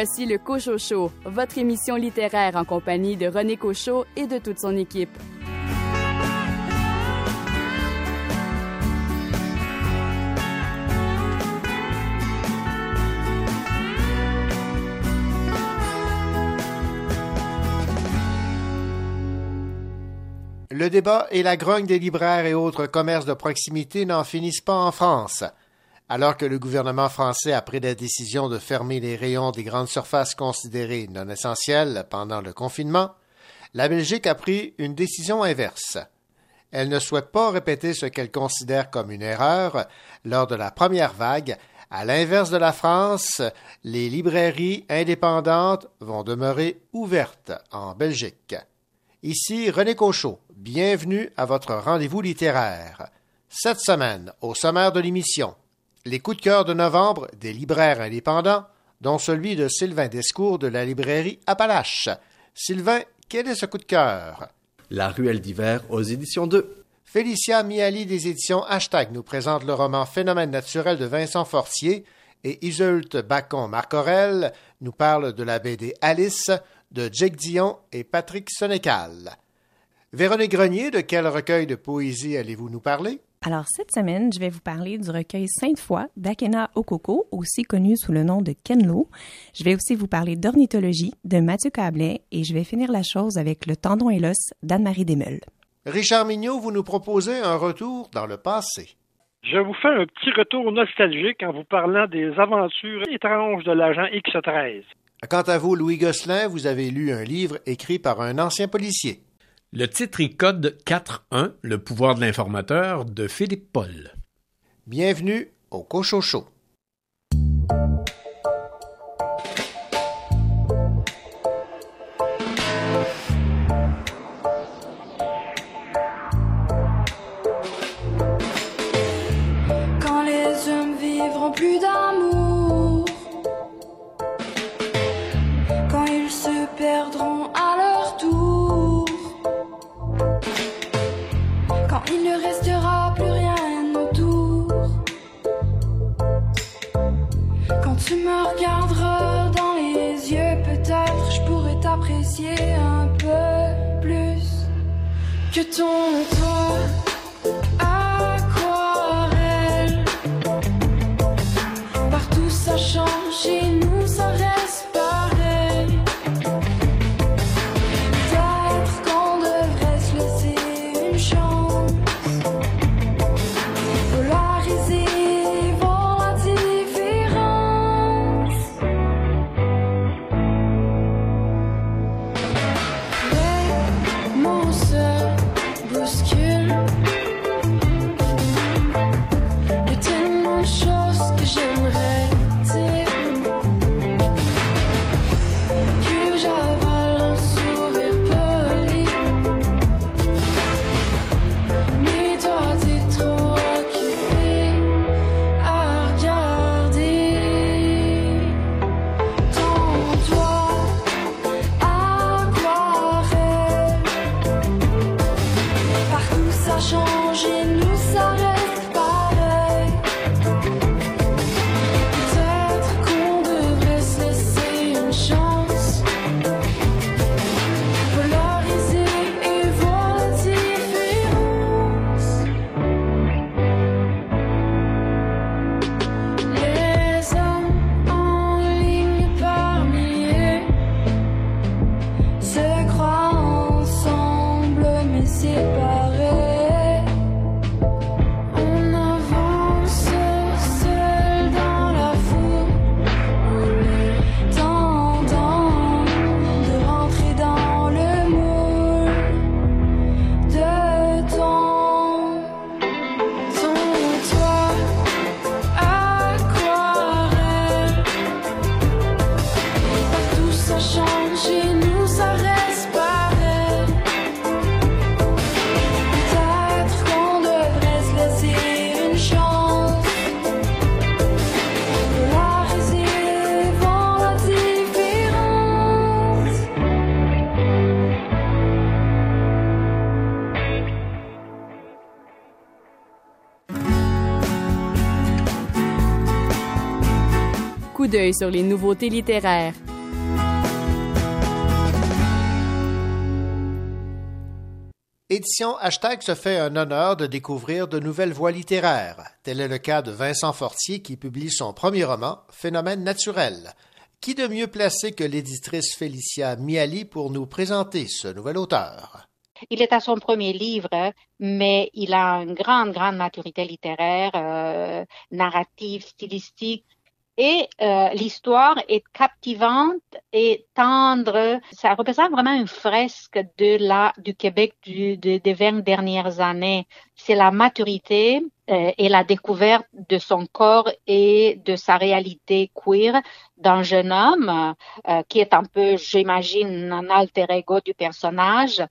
Voici le Cochot Show, votre émission littéraire en compagnie de René Cochot et de toute son équipe. Le débat et la grogne des libraires et autres commerces de proximité n'en finissent pas en France. Alors que le gouvernement français a pris la décision de fermer les rayons des grandes surfaces considérées non essentielles pendant le confinement, la Belgique a pris une décision inverse. Elle ne souhaite pas répéter ce qu'elle considère comme une erreur lors de la première vague. À l'inverse de la France, les librairies indépendantes vont demeurer ouvertes en Belgique. Ici René Cochot. Bienvenue à votre rendez-vous littéraire. Cette semaine, au sommaire de l'émission, les coups de cœur de novembre des libraires indépendants, dont celui de Sylvain Descours de la librairie Appalache. Sylvain, quel est ce coup de cœur? La ruelle d'hiver aux éditions 2. Félicia Miali des éditions Hashtag nous présente le roman Phénomène naturel de Vincent Fortier et Iseult Bacon-Marcorel nous parle de la BD Alice de Jake Dion et Patrick Sénécal. Véronique Grenier, de quel recueil de poésie allez-vous nous parler? Alors, cette semaine, je vais vous parler du recueil Sainte-Foy d'Akena Okoko, aussi connu sous le nom de Kenlo. Je vais aussi vous parler d'ornithologie de Mathieu Cablet et je vais finir la chose avec Le tendon et l'os d'Anne-Marie Desmeules. Richard Mignot, vous nous proposez un retour dans le passé. Je vous fais un petit retour nostalgique en vous parlant des aventures étranges de l'agent X-13. Quant à vous, Louis Gosselin, vous avez lu un livre écrit par un ancien policier. Le titre est Code 4.1, Le pouvoir de l'informateur de Philippe Paul. Bienvenue au Cochocho. Que sur les nouveautés littéraires. Édition Hashtag se fait un honneur de découvrir de nouvelles voies littéraires. Tel est le cas de Vincent Fortier qui publie son premier roman, Phénomène naturel. Qui de mieux placé que l'éditrice Félicia Miali pour nous présenter ce nouvel auteur? Il est à son premier livre, mais il a une grande, grande maturité littéraire, euh, narrative, stylistique. Et euh, l'histoire est captivante et tendre. Ça représente vraiment une fresque de la, du Québec du, de, des 20 dernières années. C'est la maturité euh, et la découverte de son corps et de sa réalité queer d'un jeune homme euh, qui est un peu, j'imagine, un alter ego du personnage.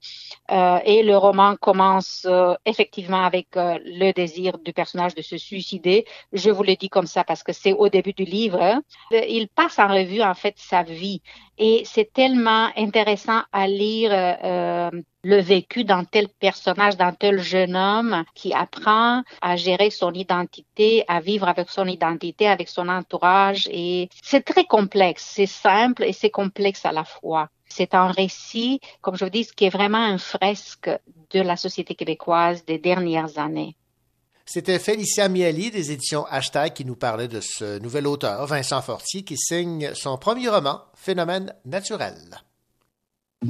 Euh, et le roman commence euh, effectivement avec euh, le désir du personnage de se suicider. Je vous le dis comme ça parce que c'est au début du livre. Il passe en revue en fait sa vie et c'est tellement intéressant à lire euh, le vécu d'un tel personnage, d'un tel jeune homme qui apprend à gérer son identité, à vivre avec son identité, avec son entourage. Et c'est très complexe, c'est simple et c'est complexe à la fois. C'est un récit, comme je vous dis, qui est vraiment un fresque de la société québécoise des dernières années. C'était Félicia Mieli des éditions Hashtag qui nous parlait de ce nouvel auteur, Vincent Fortier, qui signe son premier roman, Phénomène naturel. Je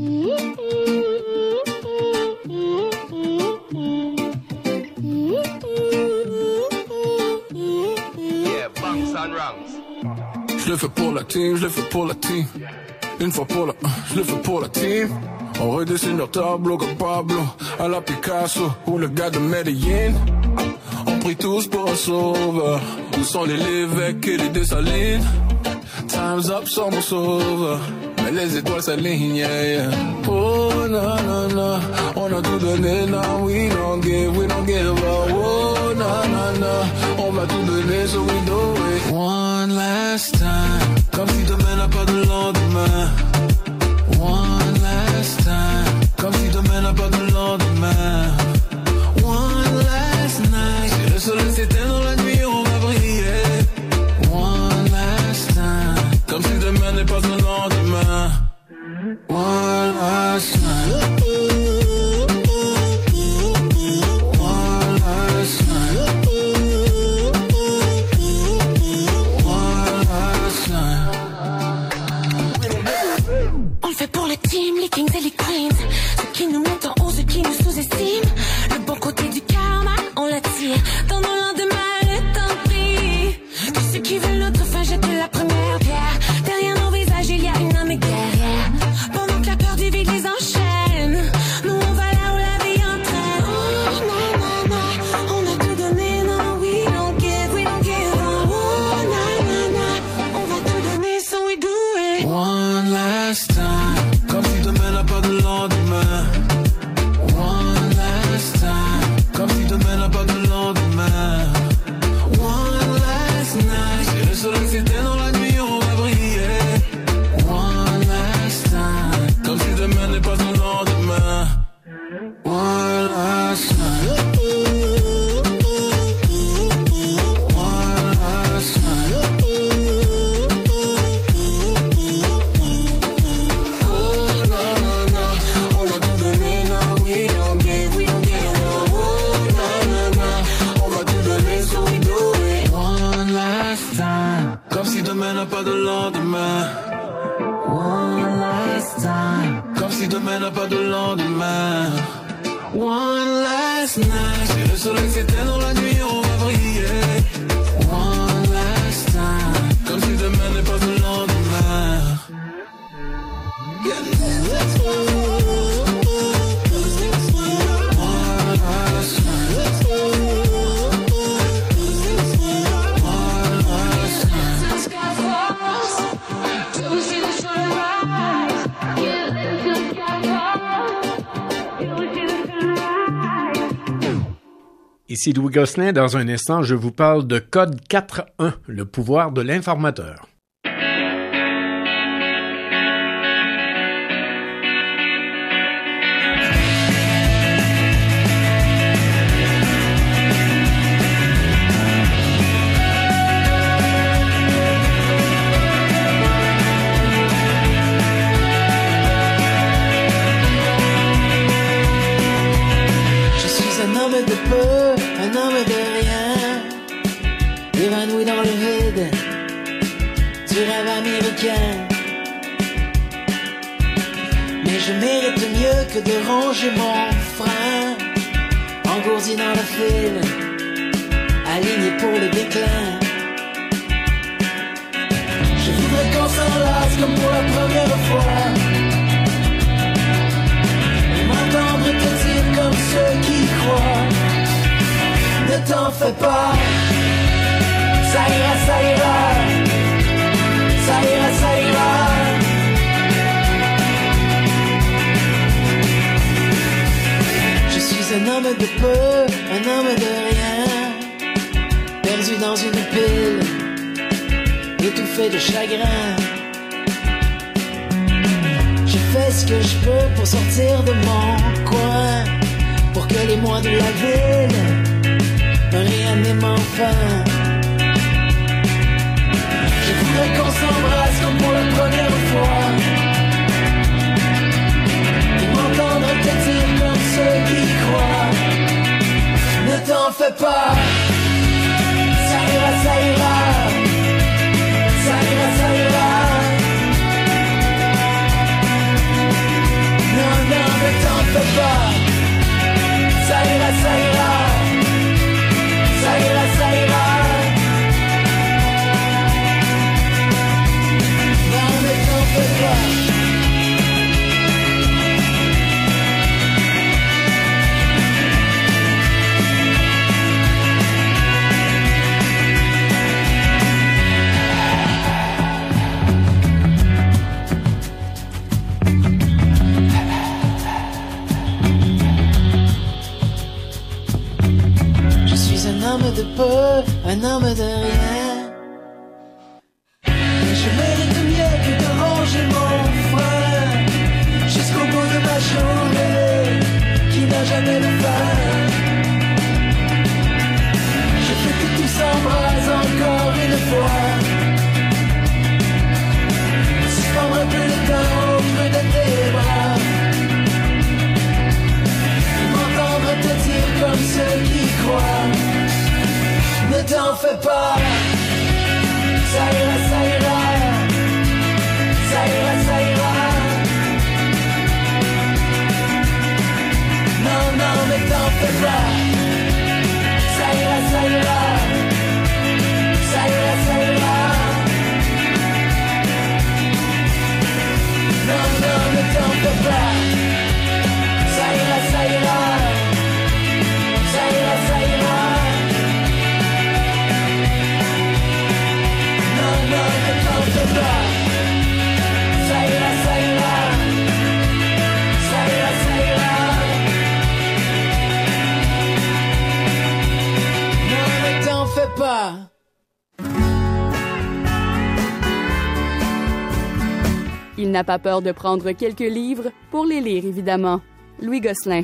le fais pour la team, je le fais pour la team. Une fois pour la, je le fais pour la team. On redessine leur tableau comme Pablo, à la Picasso ou le gars de Medellin. Tous pour un sauveur. Où sont les Lévesques et les Dessalines? Time's up sans mon sauveur. Mais les étoiles s'alignent, yeah. Oh, na, na, na. On a tout donné, now we don't give, we don't give up. Oh, na, na, na. On va tout donner, so we do it. One last time. Comme si demain n'a pas de lendemain. One last time. Comme si demain n'a pas de lendemain. Louis Gosselin. Dans un instant, je vous parle de Code 4.1, le pouvoir de l'informateur. Chagrin. Je fais ce que je peux pour sortir de mon coin, pour que les mois de la ville, rien n'aime enfin. Je voudrais qu'on s'embrasse comme pour la première fois. Et m'entendre te dire comme ceux qui croient. Ne t'en fais pas, ça ira, ça ira. Ne t'en fais de peu, un homme de rien. N'a pas peur de prendre quelques livres pour les lire, évidemment. Louis Gosselin.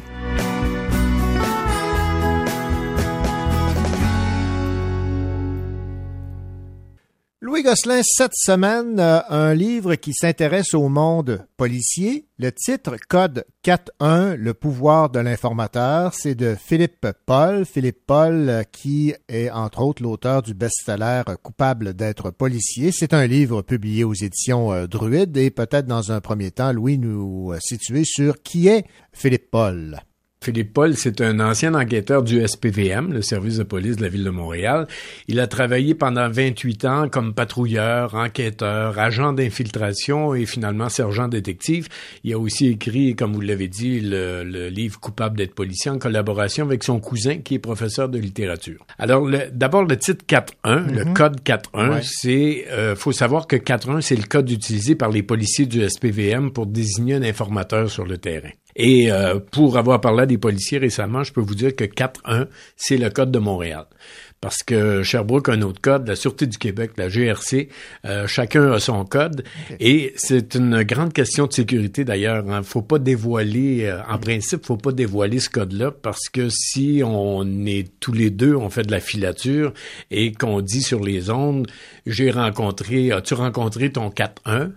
Gosselin, cette semaine, euh, un livre qui s'intéresse au monde policier. Le titre Code 4.1, le pouvoir de l'informateur, c'est de Philippe Paul. Philippe Paul, euh, qui est entre autres l'auteur du best-seller Coupable d'être policier. C'est un livre publié aux éditions euh, Druide et peut-être dans un premier temps, Louis, nous euh, situer sur qui est Philippe Paul. Philippe Paul, c'est un ancien enquêteur du SPVM, le service de police de la ville de Montréal. Il a travaillé pendant 28 ans comme patrouilleur, enquêteur, agent d'infiltration et finalement sergent détective. Il a aussi écrit, comme vous l'avez dit, le, le livre Coupable d'être policier en collaboration avec son cousin qui est professeur de littérature. Alors, d'abord, le titre 4.1, le Mhm. code 4.1, Ouais. c'est, euh, faut savoir que 4.1, c'est le code utilisé par les policiers du SPVM pour désigner un informateur sur le terrain. Et euh, pour avoir parlé à des policiers récemment, je peux vous dire que 4.1, c'est le code de Montréal. Parce que Sherbrooke a un autre code, la Sûreté du Québec, la GRC, euh, chacun a son code. Et c'est une grande question de sécurité d'ailleurs. Hein. Faut pas dévoiler, euh, en principe, faut pas dévoiler ce code-là parce que si on est tous les deux, on fait de la filature et qu'on dit sur les ondes, j'ai rencontré, as-tu rencontré ton 4.1?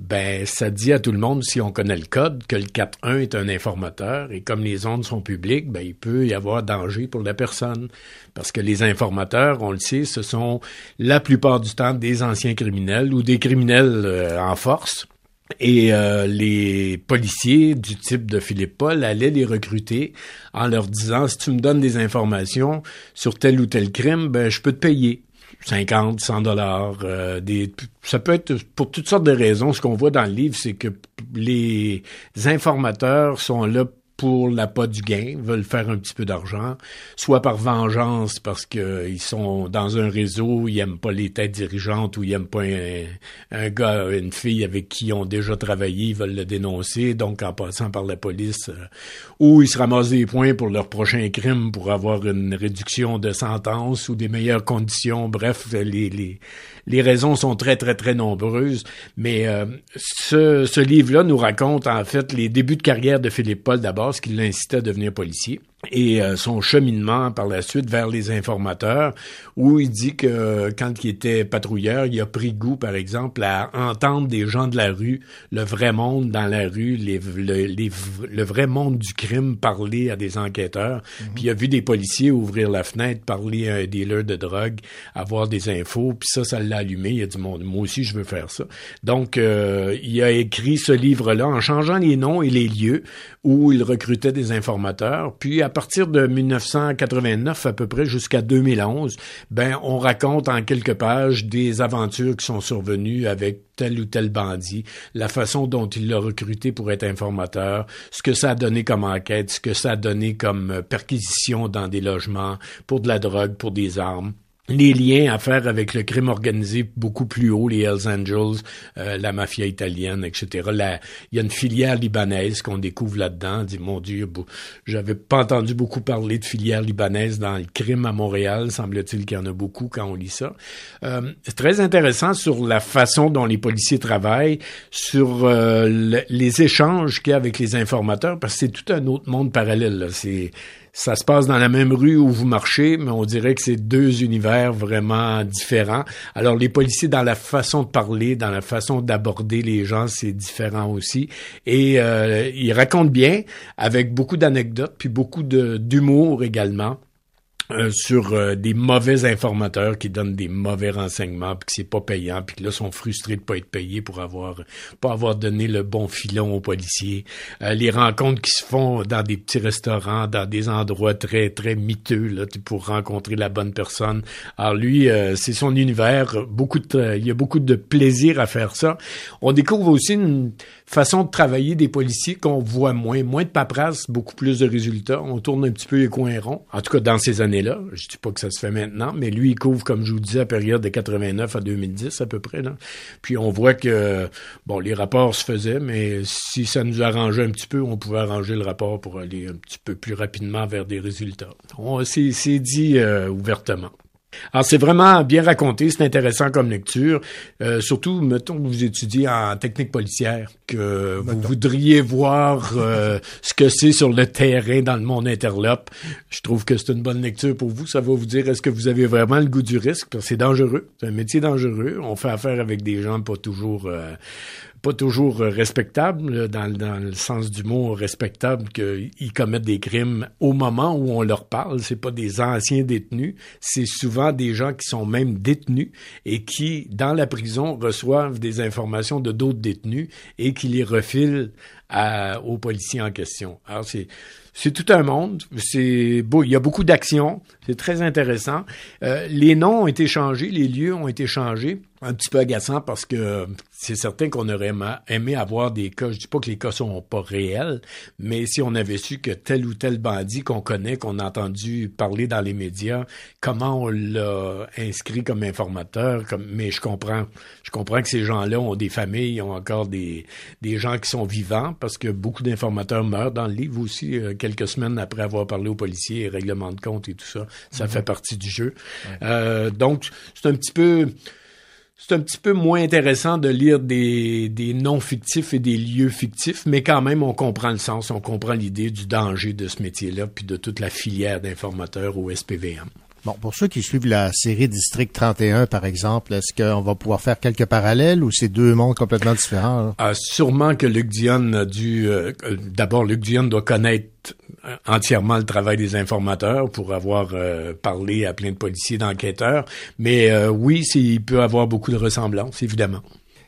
Ben ça dit à tout le monde, si on connaît le code, que le 4.1 est un informateur et comme les ondes sont publiques, ben il peut y avoir danger pour la personne. Parce que les informateurs, on le sait, ce sont la plupart du temps des anciens criminels ou des criminels euh, en force Et euh, les policiers du type de Philippe Paul allaient les recruter en leur disant si tu me donnes des informations sur tel ou tel crime, ben je peux te payer. 50, 100 dollars, euh, des ça peut être pour toutes sortes de raisons. Ce qu'on voit dans le livre, c'est que les informateurs sont là pour l'appât du gain, veulent faire un petit peu d'argent, soit par vengeance parce qu'ils sont dans un réseau, ils aiment pas les têtes dirigeantes ou ils aiment pas un, gars, une fille avec qui ils ont déjà travaillé, veulent le dénoncer, donc en passant par la police, euh, ou ils se ramassent des points pour leur prochain crime pour avoir une réduction de sentence ou des meilleures conditions. Bref, les, les, les raisons sont très, très, très nombreuses. Mais euh, ce, ce livre-là nous raconte en fait les débuts de carrière de Philippe Paul d'abord, ce qui l'incitait à devenir policier et euh, son cheminement par la suite vers les informateurs, où il dit que quand il était patrouilleur, il a pris goût, par exemple, à entendre des gens de la rue, le vrai monde dans la rue, les, le, le vrai monde du crime parler à des enquêteurs. Mhm. Puis il a vu des policiers ouvrir la fenêtre, parler à un dealer de drogue, avoir des infos, puis ça, ça l'a allumé. Il a dit, moi aussi, je veux faire ça. Donc, euh, il a écrit ce livre-là en changeant les noms et les lieux où il recrutait des informateurs, puis à partir de 1989 à peu près jusqu'à 2011, ben on raconte en quelques pages des aventures qui sont survenues avec tel ou tel bandit, la façon dont il l'a recruté pour être informateur, ce que ça a donné comme enquête, ce que ça a donné comme perquisition dans des logements pour de la drogue, pour des armes les liens à faire avec le crime organisé beaucoup plus haut, les Hells Angels, euh, la mafia italienne, etc. il y a une filière libanaise qu'on découvre là-dedans. On dit, mon Dieu, j'avais pas entendu beaucoup parler de filière libanaise dans le crime à Montréal. Semble-t-il qu'il y en a beaucoup quand on lit ça. Euh, c'est très intéressant sur la façon dont les policiers travaillent, sur euh, les échanges qu'il y a avec les informateurs, parce que c'est tout un autre monde parallèle. C'est ça se passe dans la même rue où vous marchez, mais on dirait que c'est deux univers vraiment différents. Alors les policiers, dans la façon de parler, dans la façon d'aborder les gens, c'est différent aussi. Et euh, ils racontent bien, avec beaucoup d'anecdotes, puis beaucoup d'humour également. Euh, sur euh, des mauvais informateurs qui donnent des mauvais renseignements puis que c'est pas payant puis que là sont frustrés de pas être payés pour avoir pas avoir donné le bon filon aux policiers. Euh, les rencontres qui se font dans des petits restaurants dans des endroits très très miteux là pour rencontrer la bonne personne. Alors lui c'est son univers. Beaucoup de il y a beaucoup de plaisir à faire ça. On découvre aussi une façon de travailler des policiers qu'on voit moins moins de paperasse beaucoup plus de résultats on tourne un petit peu les coins ronds en tout cas dans ces années là Je dis pas que ça se fait maintenant, mais lui, il couvre, comme je vous disais, la période de 89 à 2010 à peu près. Puis on voit que, bon, les rapports se faisaient, mais si ça nous arrangeait un petit peu, on pouvait arranger le rapport pour aller un petit peu plus rapidement vers des résultats. C'est dit euh, ouvertement. Alors, c'est vraiment bien raconté, c'est intéressant comme lecture. Euh, surtout, mettons que vous étudiez en technique policière, que vous voudriez voir euh, ce que c'est sur le terrain dans le monde interlope. Je trouve que c'est une bonne lecture pour vous. Ça va vous dire est-ce que vous avez vraiment le goût du risque, parce que c'est dangereux. C'est un métier dangereux. On fait affaire avec des gens pas toujours euh, pas toujours euh, respectable, dans, dans, le sens du mot respectable, qu'ils commettent des crimes au moment où on leur parle. C'est pas des anciens détenus, c'est souvent des gens qui sont même détenus et qui, dans la prison, reçoivent des informations de d'autres détenus et qui les refilent à, aux policiers en question. Alors c'est c'est tout un monde. C'est beau. Il y a beaucoup d'actions. C'est très intéressant. Euh, les noms ont été changés, les lieux ont été changés. Un petit peu agaçant parce que c'est certain qu'on aurait aimé avoir des cas. Je dis pas que les cas sont pas réels, mais si on avait su que tel ou tel bandit qu'on connaît, qu'on a entendu parler dans les médias, comment on l'a inscrit comme informateur, mais je comprends, je comprends que ces gens-là ont des familles, ont encore des, gens qui sont vivants parce que beaucoup d'informateurs meurent dans le livre aussi. Euh, quelques semaines après avoir parlé aux policiers et règlement de compte et tout ça. Ça mhm. fait partie du jeu. Euh, donc, c'est un petit peu c'est un petit peu moins intéressant de lire des, des noms fictifs et des lieux fictifs, mais quand même, on comprend le sens, on comprend l'idée du danger de ce métier-là, puis de toute la filière d'informateurs au SPVM. Bon, pour ceux qui suivent la série District 31, par exemple, est-ce qu'on va pouvoir faire quelques parallèles ou c'est deux mondes complètement différents? Ah, sûrement que Luc Dion a dû... Euh, d'abord, Luc Dion doit connaître entièrement le travail des informateurs pour avoir euh, parlé à plein de policiers, d'enquêteurs. Mais euh, oui, il peut avoir beaucoup de ressemblances, évidemment.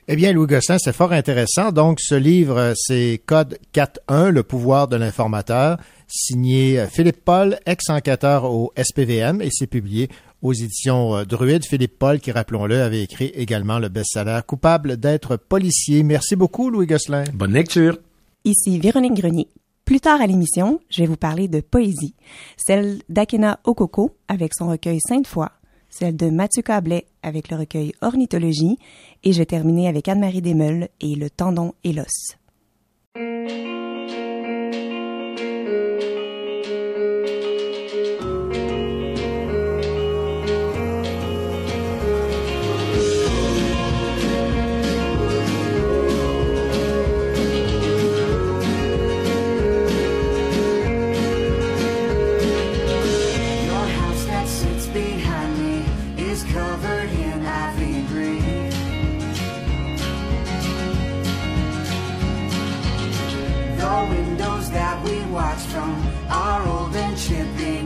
Eh bien, Louis Gosselin, c'est fort intéressant. Donc, ce livre, c'est Code 4.1, Le pouvoir de l'informateur, signé Philippe Paul, ex-enquêteur au SPVM, et c'est publié aux éditions euh, Druide. Philippe Paul, qui, rappelons-le, avait écrit également le best-seller Coupable d'être policier. Merci beaucoup, Louis Gosselin. Bonne lecture. Ici Véronique Grenier. Plus tard à l'émission, je vais vous parler de poésie, celle d'Akena Okoko avec son recueil Sainte-Foi, celle de Mathieu Cablet avec le recueil Ornithologie, et je vais terminer avec Anne-Marie Desmeules et Le tendon et l'os. watch from our old and chippy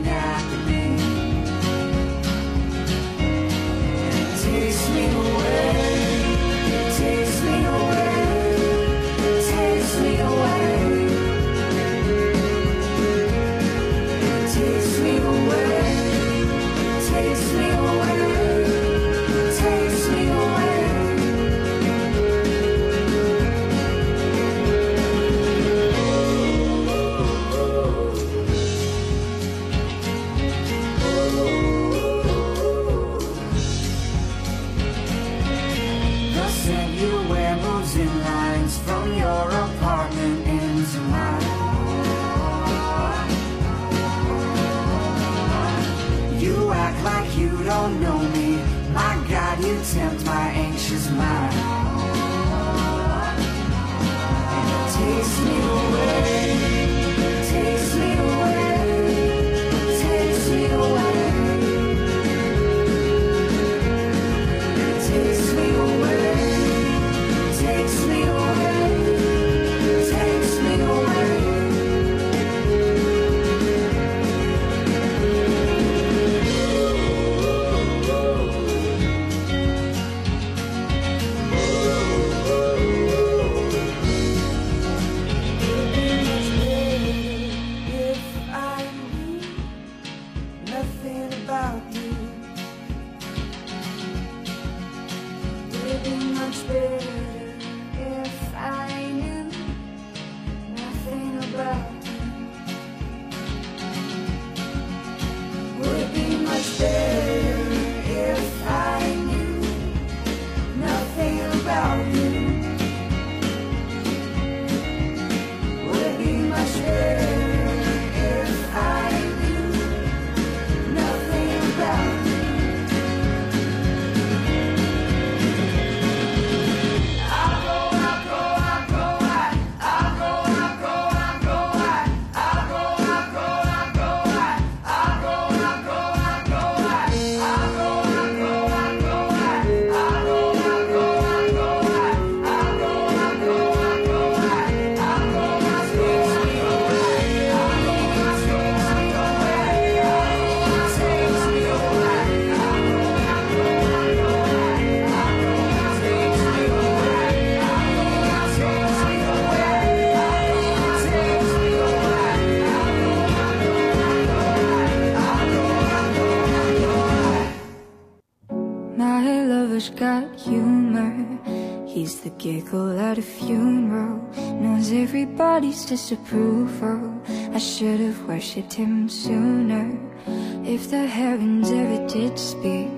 giggle at a funeral. Knows everybody's disapproval. I should have worshipped him sooner. If the heavens ever did speak,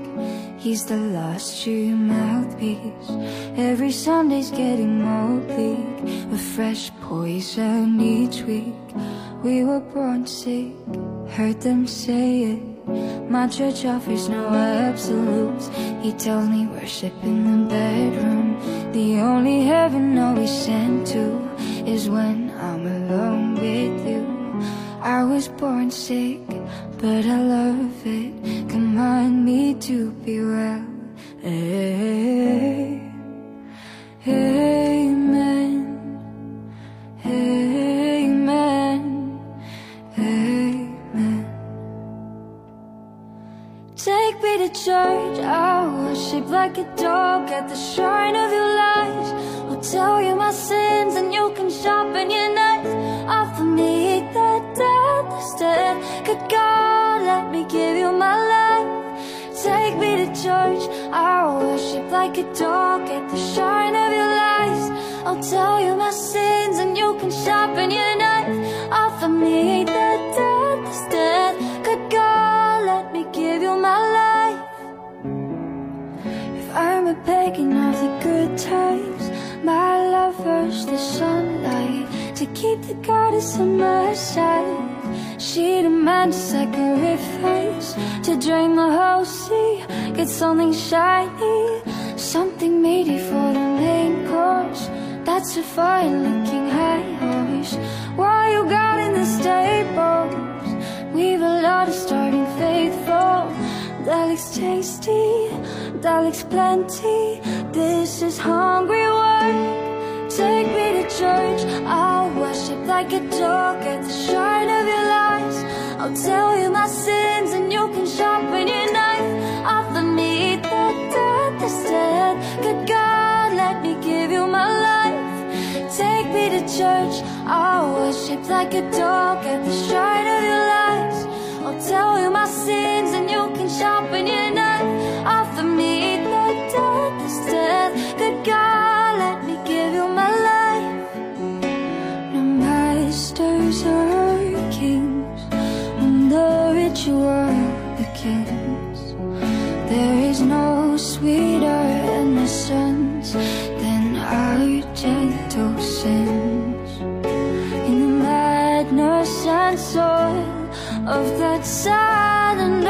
he's the lost true mouthpiece. Every Sunday's getting more bleak. With fresh poison each week. We were born sick, heard them say it. My church offers no absolutes. He tells me worship in the bedroom. The only heaven I'll be sent to is when I'm alone with you. I was born sick, but I love it. Command me to be well. Hey, amen. Church. Oh, I worship like a dog at the shrine of your lies. I'll tell you my sins and you can sharpen your knife. Offer me that death instead. Good God, let me give you my life. Take me to church. Oh, I worship like a dog at the shrine of your lies. I'll tell you my sins and you can sharpen your knife. Offer me that death A of the good times, my love lover's the sunlight to keep the goddess on my side. She demands sacrifice to drain the whole sea. Get something shiny, something meaty for the main course. That's a fine looking high horse. Why you got in the stables? We've a lot of starting faithful. That looks tasty, that looks plenty. This is hungry work. Take me to church. I'll worship like a dog at the shrine of your lies. I'll tell you my sins and you can sharpen your knife. Offer me that death instead. Good God, let me give you my life. Take me to church. I'll worship like a dog at the shrine of your lies. I'll tell you my sins and you can sharpen your knife. Offer God, let me give you my life. No masters or kings. There is no sweeter innocence than our gentle sins. In the madness and soil of that sad and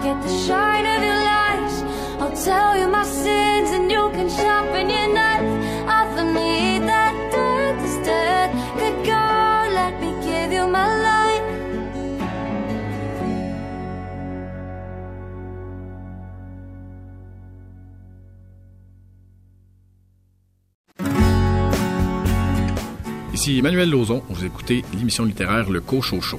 dog at the shrine of your lies. I'll tell you my sins and you can sharpen your knife. Offer me that death instead. Good God, let me give you my life. Ici Emmanuel Lauzon, vous écoutez l'émission littéraire Le Cochocho.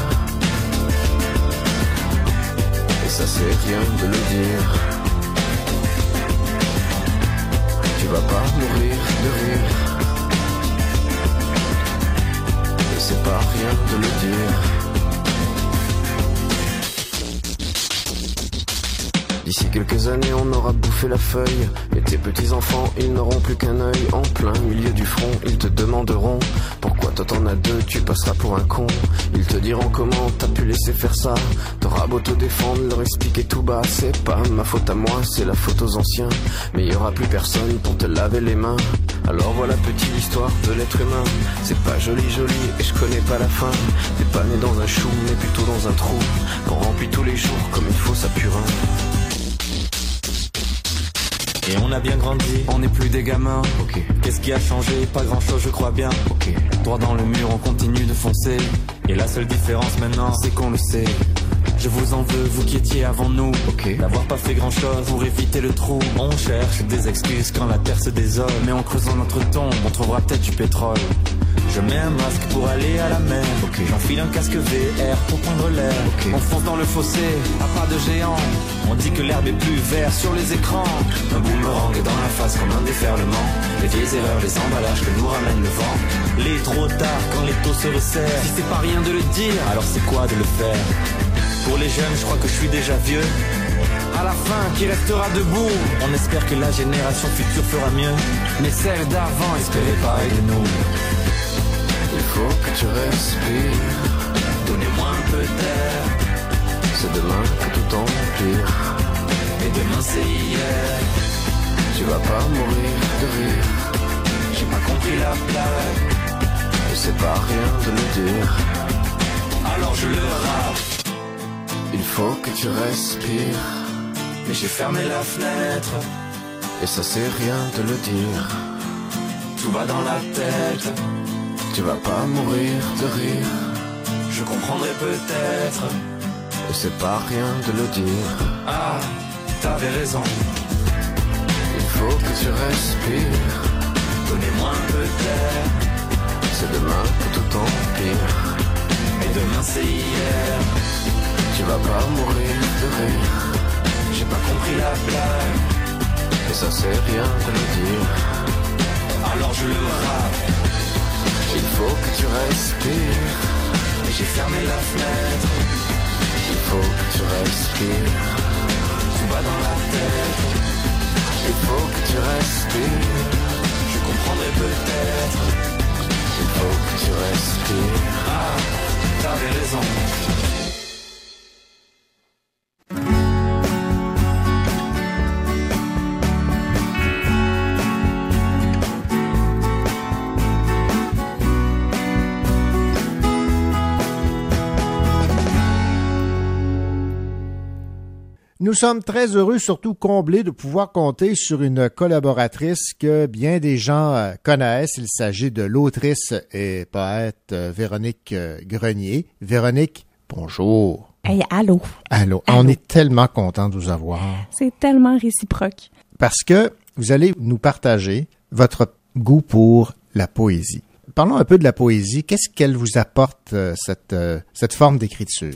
Ça c'est rien de le dire. Tu vas pas mourir de rire. C'est pas rien de le dire. D'ici quelques années, on aura bouffé la feuille. Et tes petits-enfants, ils n'auront plus qu'un œil. En plein milieu du front, ils te demanderont Pourquoi toi t'en as deux, tu passeras pour un con. Ils te diront comment t'as pu laisser faire ça. T'auras beau te défendre, leur expliquer tout bas. C'est pas ma faute à moi, c'est la faute aux anciens. Mais y aura plus personne pour te laver les mains. Alors voilà petite histoire de l'être humain. C'est pas joli joli et je connais pas la fin. T'es pas né dans un chou, mais plutôt dans un trou. Qu'on remplit tous les jours comme il faut sa purin. Et on a bien grandi, on n'est plus des gamins. Qu'est-ce qui a changé? Pas grand chose, je crois bien. ok. Droit dans le mur, on continue de foncer. Et la seule différence maintenant, c'est qu'on le sait. Je vous en veux, vous qui étiez avant nous. Ok. D'avoir pas fait grand chose pour éviter le trou. On cherche des excuses quand la terre se désole. Mais en creusant notre tombe, on trouvera peut-être du pétrole. Je mets un masque pour aller à la mer. Ok. J'enfile un casque VR pour prendre l'air. Ok. On fonce dans le fossé, à pas de géant. On dit que l'herbe est plus verte sur les écrans. Un boomerang dans la face comme un déferlement. Les vieilles erreurs, les emballages que nous ramène le vent. Les trop tard quand les taux se resserrent. Si c'est pas rien de le dire, alors c'est quoi de le faire? Pour les jeunes, je crois que je suis déjà vieux. À la fin, qui restera debout? On espère que la génération future fera mieux. Mais celle d'avant, espérez pareil de nous. Il faut que tu respires. Donnez-moi un peu d'air. C'est demain que tout empire. Et demain c'est hier. Tu vas pas mourir de rire. J'ai pas compris la blague. Et c'est pas rien de le dire. Alors je le rappe. Il faut que tu respires. Mais j'ai fermé la fenêtre. Et ça c'est rien de le dire. Tout va dans la tête. Tu vas pas mourir de rire. Je comprendrai peut-être. Et c'est pas rien de le dire. Ah, t'avais raison. Il faut que tu respires. Donnez-moi un peu d'air. C'est demain que tout empire. Et demain c'est hier. Tu vas pas mourir de rire. J'ai pas compris la blague. Et ça c'est rien de le dire. Alors je le rappe. Il faut que tu respires. J'ai fermé la fenêtre. Il faut que tu respires. Tout va dans la tête. Il faut que tu respires. Je comprendrai peut-être. Il faut que tu respires. Ah, t'avais raison. Nous sommes très heureux, surtout comblés, de pouvoir compter sur une collaboratrice que bien des gens euh, connaissent. Il s'agit de l'autrice et poète euh, Véronique euh, Grenier. Véronique, bonjour. Hey, allô. Allô. Allô. On est tellement content de vous avoir C'est tellement réciproque. parce que vous allez nous partager votre goût pour la poésie. Parlons un peu de la poésie. Qu'est-ce qu'elle vous apporte, cette, cette forme d'écriture?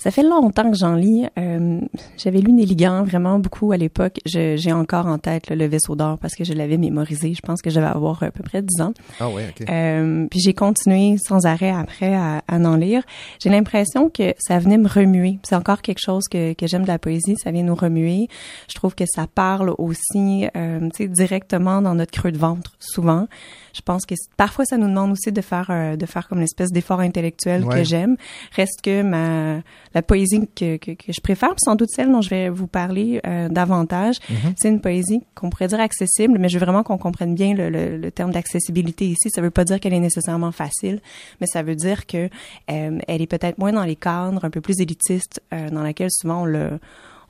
Ça fait longtemps que j'en lis. Euh, J'avais lu Nelligan vraiment beaucoup à l'époque. J'ai encore en tête là, le vaisseau d'or parce que je l'avais mémorisé. Je pense que je vais avoir à peu près 10 ans. Ah oui, OK. Euh, puis j'ai continué sans arrêt après à, à en lire. J'ai l'impression que ça venait me remuer. C'est encore quelque chose que, que j'aime de la poésie. Ça vient nous remuer. Je trouve que ça parle aussi, euh, tu sais, directement dans notre creux de ventre, souvent. Je pense que parfois ça nous demande aussi de faire euh, de faire comme une espèce d'effort intellectuel Ouais. que j'aime. Reste que ma la poésie que, que, que je préfère, sans doute celle dont je vais vous parler euh, davantage, Mhm. c'est une poésie qu'on pourrait dire accessible, mais je veux vraiment qu'on comprenne bien le, le, le terme d'accessibilité ici. Ça veut pas dire qu'elle est nécessairement facile, mais ça veut dire que euh, elle est peut-être moins dans les cadres, un peu plus élitiste, euh, dans laquelle souvent on le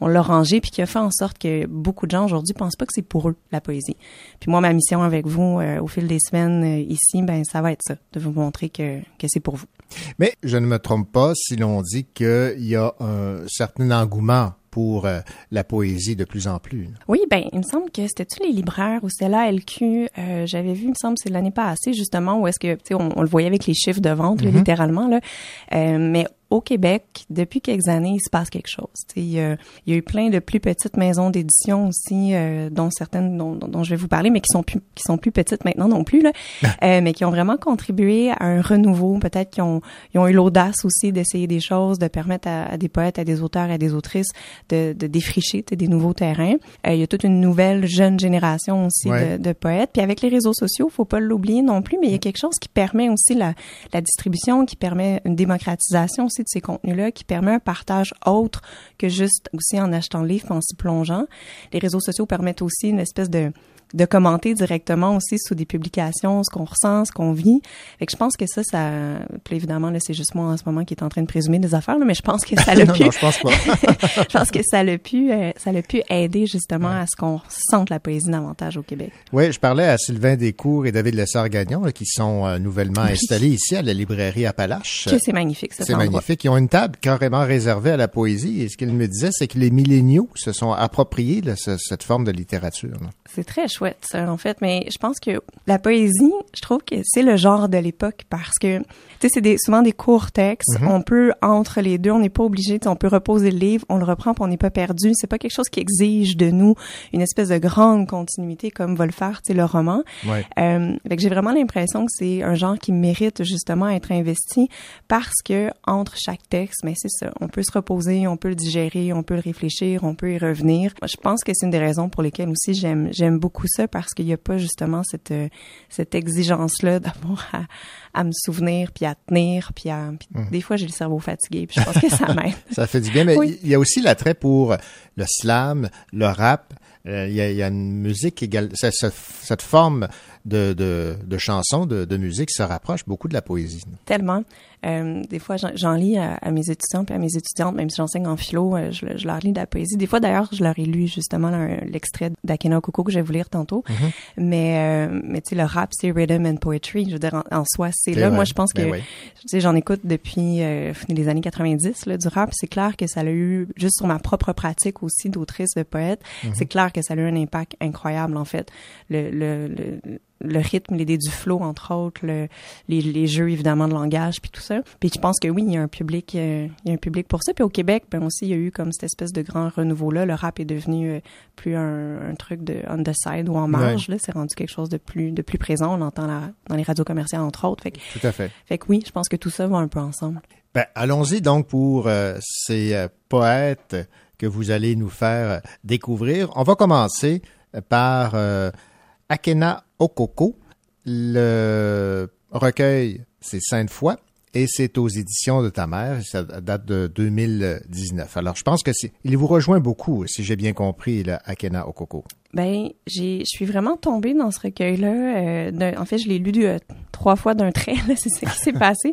on l'a rangé puis qui a fait en sorte que beaucoup de gens aujourd'hui pensent pas que c'est pour eux la poésie. Puis moi ma mission avec vous euh, au fil des semaines euh, ici ben ça va être ça de vous montrer que que c'est pour vous. Mais je ne me trompe pas si l'on dit qu'il y a un certain engouement pour euh, la poésie de plus en plus. Oui, ben, il me semble que c'était-tu les libraires ou c'était la LQ, euh, j'avais vu, il me semble, c'est l'année passée, justement, où est-ce que, tu sais, on, on le voyait avec les chiffres de vente, là, Mhm. littéralement, là. Euh, mais au Québec, depuis quelques années, il se passe quelque chose. Il y, a, il y a eu plein de plus petites maisons d'édition aussi, euh, dont certaines dont, dont- dont je vais vous parler, mais qui sont plus qui sont plus petites maintenant non plus là, euh, mais qui ont vraiment contribué à un renouveau. Peut-être qu'ils ont ils ont eu l'audace aussi d'essayer des choses, de permettre à, à des poètes, à des auteurs, à des autrices de, de défricher des nouveaux terrains. Euh, il y a toute une nouvelle jeune génération aussi Ouais. de, de poètes. Puis avec les réseaux sociaux, faut pas l'oublier non plus, mais il y a quelque chose qui permet aussi la, la distribution, qui permet une démocratisation aussi de ces contenus-là, qui permet un partage autre que juste aussi en achetant le livre, en s'y plongeant. Les réseaux sociaux permettent aussi une espèce de de commenter directement aussi sous des publications ce qu'on ressent, ce qu'on vit. Fait que je pense que ça, ça, puis évidemment là, c'est juste moi en ce moment qui est en train de présumer des affaires, là, mais je pense que ça l'a pu. non, je pense pas. je pense que ça l'a pu, euh, ça l'a pu aider justement à ce qu'on sente la poésie davantage au Québec. Oui, je parlais à Sylvain Descours et David Lessard-Gagnon, là, qui sont euh, nouvellement Oui. installés ici à la librairie Appalache. Que c'est magnifique, cet C'est magnifique. Ils ont une table carrément réservée à la poésie. Et ce qu'ils me disaient, c'est que les milléniaux se sont appropriés là, ce- cette forme de littérature. là. C'est très chouette, en fait. Mais je pense que la poésie, je trouve que c'est le genre de l'époque parce que, tu sais, c'est des, souvent des courts textes. Mhm. On peut, entre les deux, on n'est pas obligé, on peut reposer le livre, on le reprend, puis on n'est pas perdu. C'est pas quelque chose qui exige de nous une espèce de grande continuité comme va le faire, tu sais, le roman. Ouais. Euh, fait que j'ai vraiment l'impression que c'est un genre qui mérite justement à être investi parce que entre chaque texte, mais c'est ça, on peut se reposer, on peut le digérer, on peut le réfléchir, on peut y revenir. Je pense que c'est une des raisons pour lesquelles aussi j'aime j'aime beaucoup ça parce qu'il n'y a pas justement cette euh, cette exigence là d'avoir à, à me souvenir puis à tenir puis à puis Mhm. des fois j'ai le cerveau fatigué puis je pense que ça m'aide. Ça fait du bien, mais Oui. il y a aussi l'attrait pour le slam, le rap. Euh, Il y, a, il y a une musique égale. ça- ça- cette forme de, de, de, de musique se rapproche beaucoup de la poésie. Tellement. Euh, des fois, j'en- lis à, à mes étudiants puis à mes étudiantes, même si j'enseigne en philo, euh, je, je leur lis de la poésie. Des fois, d'ailleurs, je leur ai lu justement l'extrait d'Akena Coco que je vais vous lire tantôt. Mhm. Mais, euh, mais tu sais, le rap, c'est rhythm and poetry. Je veux dire, en, en soi, c'est C'est là. vrai. Moi, je pense que, Ben oui. tu sais, j'en écoute depuis euh, les années 90, là, du rap. C'est clair que ça a eu, juste sur ma propre pratique aussi d'autrice, de poète, Mhm. c'est clair que ça a eu un impact incroyable, en fait. Le, le, le, le rythme, l'idée du flow, entre autres, le, les, les jeux, évidemment, de langage, puis tout ça. Puis je pense que oui, il y a un public, euh, il y a un public pour ça. Puis au Québec, ben aussi, il y a eu comme cette espèce de grand renouveau-là. Le rap est devenu euh, plus un, un truc de on the side ou en marge. Ouais. Là, c'est rendu quelque chose de plus, de plus présent. On l'entend dans les radios commerciales, entre autres. Fait que, Tout à fait. fait que oui, je pense que tout ça va un peu ensemble. Ben, allons-y donc pour euh, ces poètes que vous allez nous faire découvrir. On va commencer par Akena Okoko. Le recueil, c'est Sainte Foi et c'est aux éditions de ta mère. Ça date de 2019. Alors, je pense que c'est, il vous rejoint beaucoup, si j'ai bien compris, là, Akena Okoko. Ben, j'ai, je suis vraiment tombée dans ce recueil-là. euh, en fait, je l'ai lu euh, trois fois d'un trait. c'est ce qui s'est passé.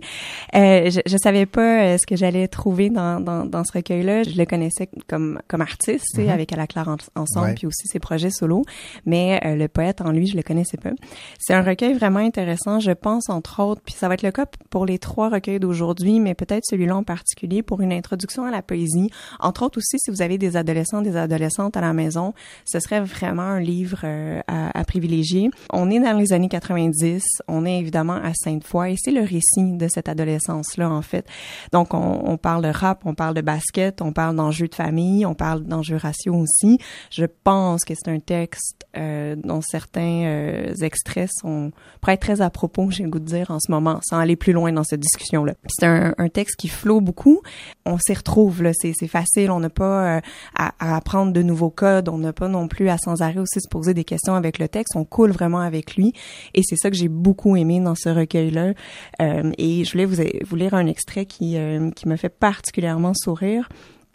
Euh, je, je savais pas euh, ce que j'allais trouver dans, dans, dans ce recueil-là. Je le connaissais comme comme artiste, tu sais, Mhm. avec À la Claire en- ensemble, Ouais. puis aussi ses projets solo. Mais euh, le poète en lui, je le connaissais pas. C'est un recueil vraiment intéressant, je pense entre autres. Puis ça va être le cas pour les trois recueils d'aujourd'hui, mais peut-être celui-là en particulier pour une introduction à la poésie. Entre autres aussi, si vous avez des adolescents, des adolescentes à la maison, ce serait vraiment un livre euh, à, privilégier. On est dans les années 90, on est évidemment à Sainte-Foy et c'est le récit de cette adolescence-là, en fait. Donc, on, parle de rap, on parle de basket, on parle d'enjeux de famille, on parle d'enjeux raciaux aussi. Je pense que c'est un texte euh, dont certains euh, extraits sont pourraient être très à propos, j'ai le goût de dire, en ce moment, sans aller plus loin dans cette discussion-là. C'est un, texte qui flot beaucoup. On s'y retrouve. C'est, facile. On n'a pas euh, à, apprendre de nouveaux codes. On n'a pas non plus à sans arrêt aussi se poser des questions avec le texte. On coule vraiment avec lui. Et c'est ça que j'ai beaucoup aimé dans ce recueil-là. Euh, et je voulais vous, vous lire un extrait qui, euh, qui me fait particulièrement sourire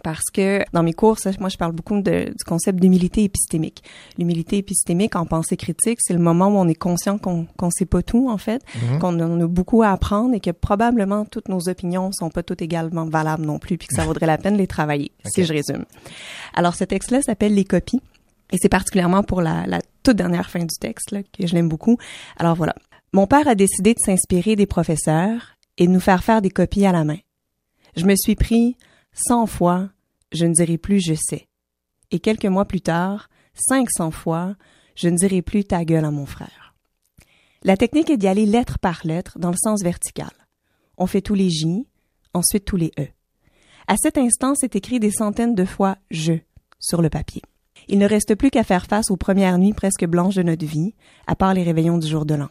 parce que dans mes cours, moi, je parle beaucoup de, du concept d'humilité épistémique. L'humilité épistémique en pensée critique, c'est le moment où on est conscient qu'on qu'on sait pas tout, en fait, Mhm. qu'on en a beaucoup à apprendre et que probablement toutes nos opinions sont pas toutes également valables non plus, puis que ça vaudrait la peine de les travailler, si je résume. Alors, ce texte-là s'appelle Les copies. Et c'est particulièrement pour la, toute dernière fin du texte, là, que je l'aime beaucoup. Alors voilà. Mon père a décidé de s'inspirer des professeurs et de nous faire faire des copies à la main. Je me suis pris cent fois, je ne dirai plus je sais. Et quelques mois plus tard, cinq cents fois, je ne dirai plus ta gueule à mon frère. La technique est d'y aller lettre par lettre dans le sens vertical. On fait tous les J, ensuite tous les E. À cet instant, c'est écrit des centaines de fois je sur le papier. Il ne reste plus qu'à faire face aux premières nuits presque blanches de notre vie, à part les réveillons du jour de l'an,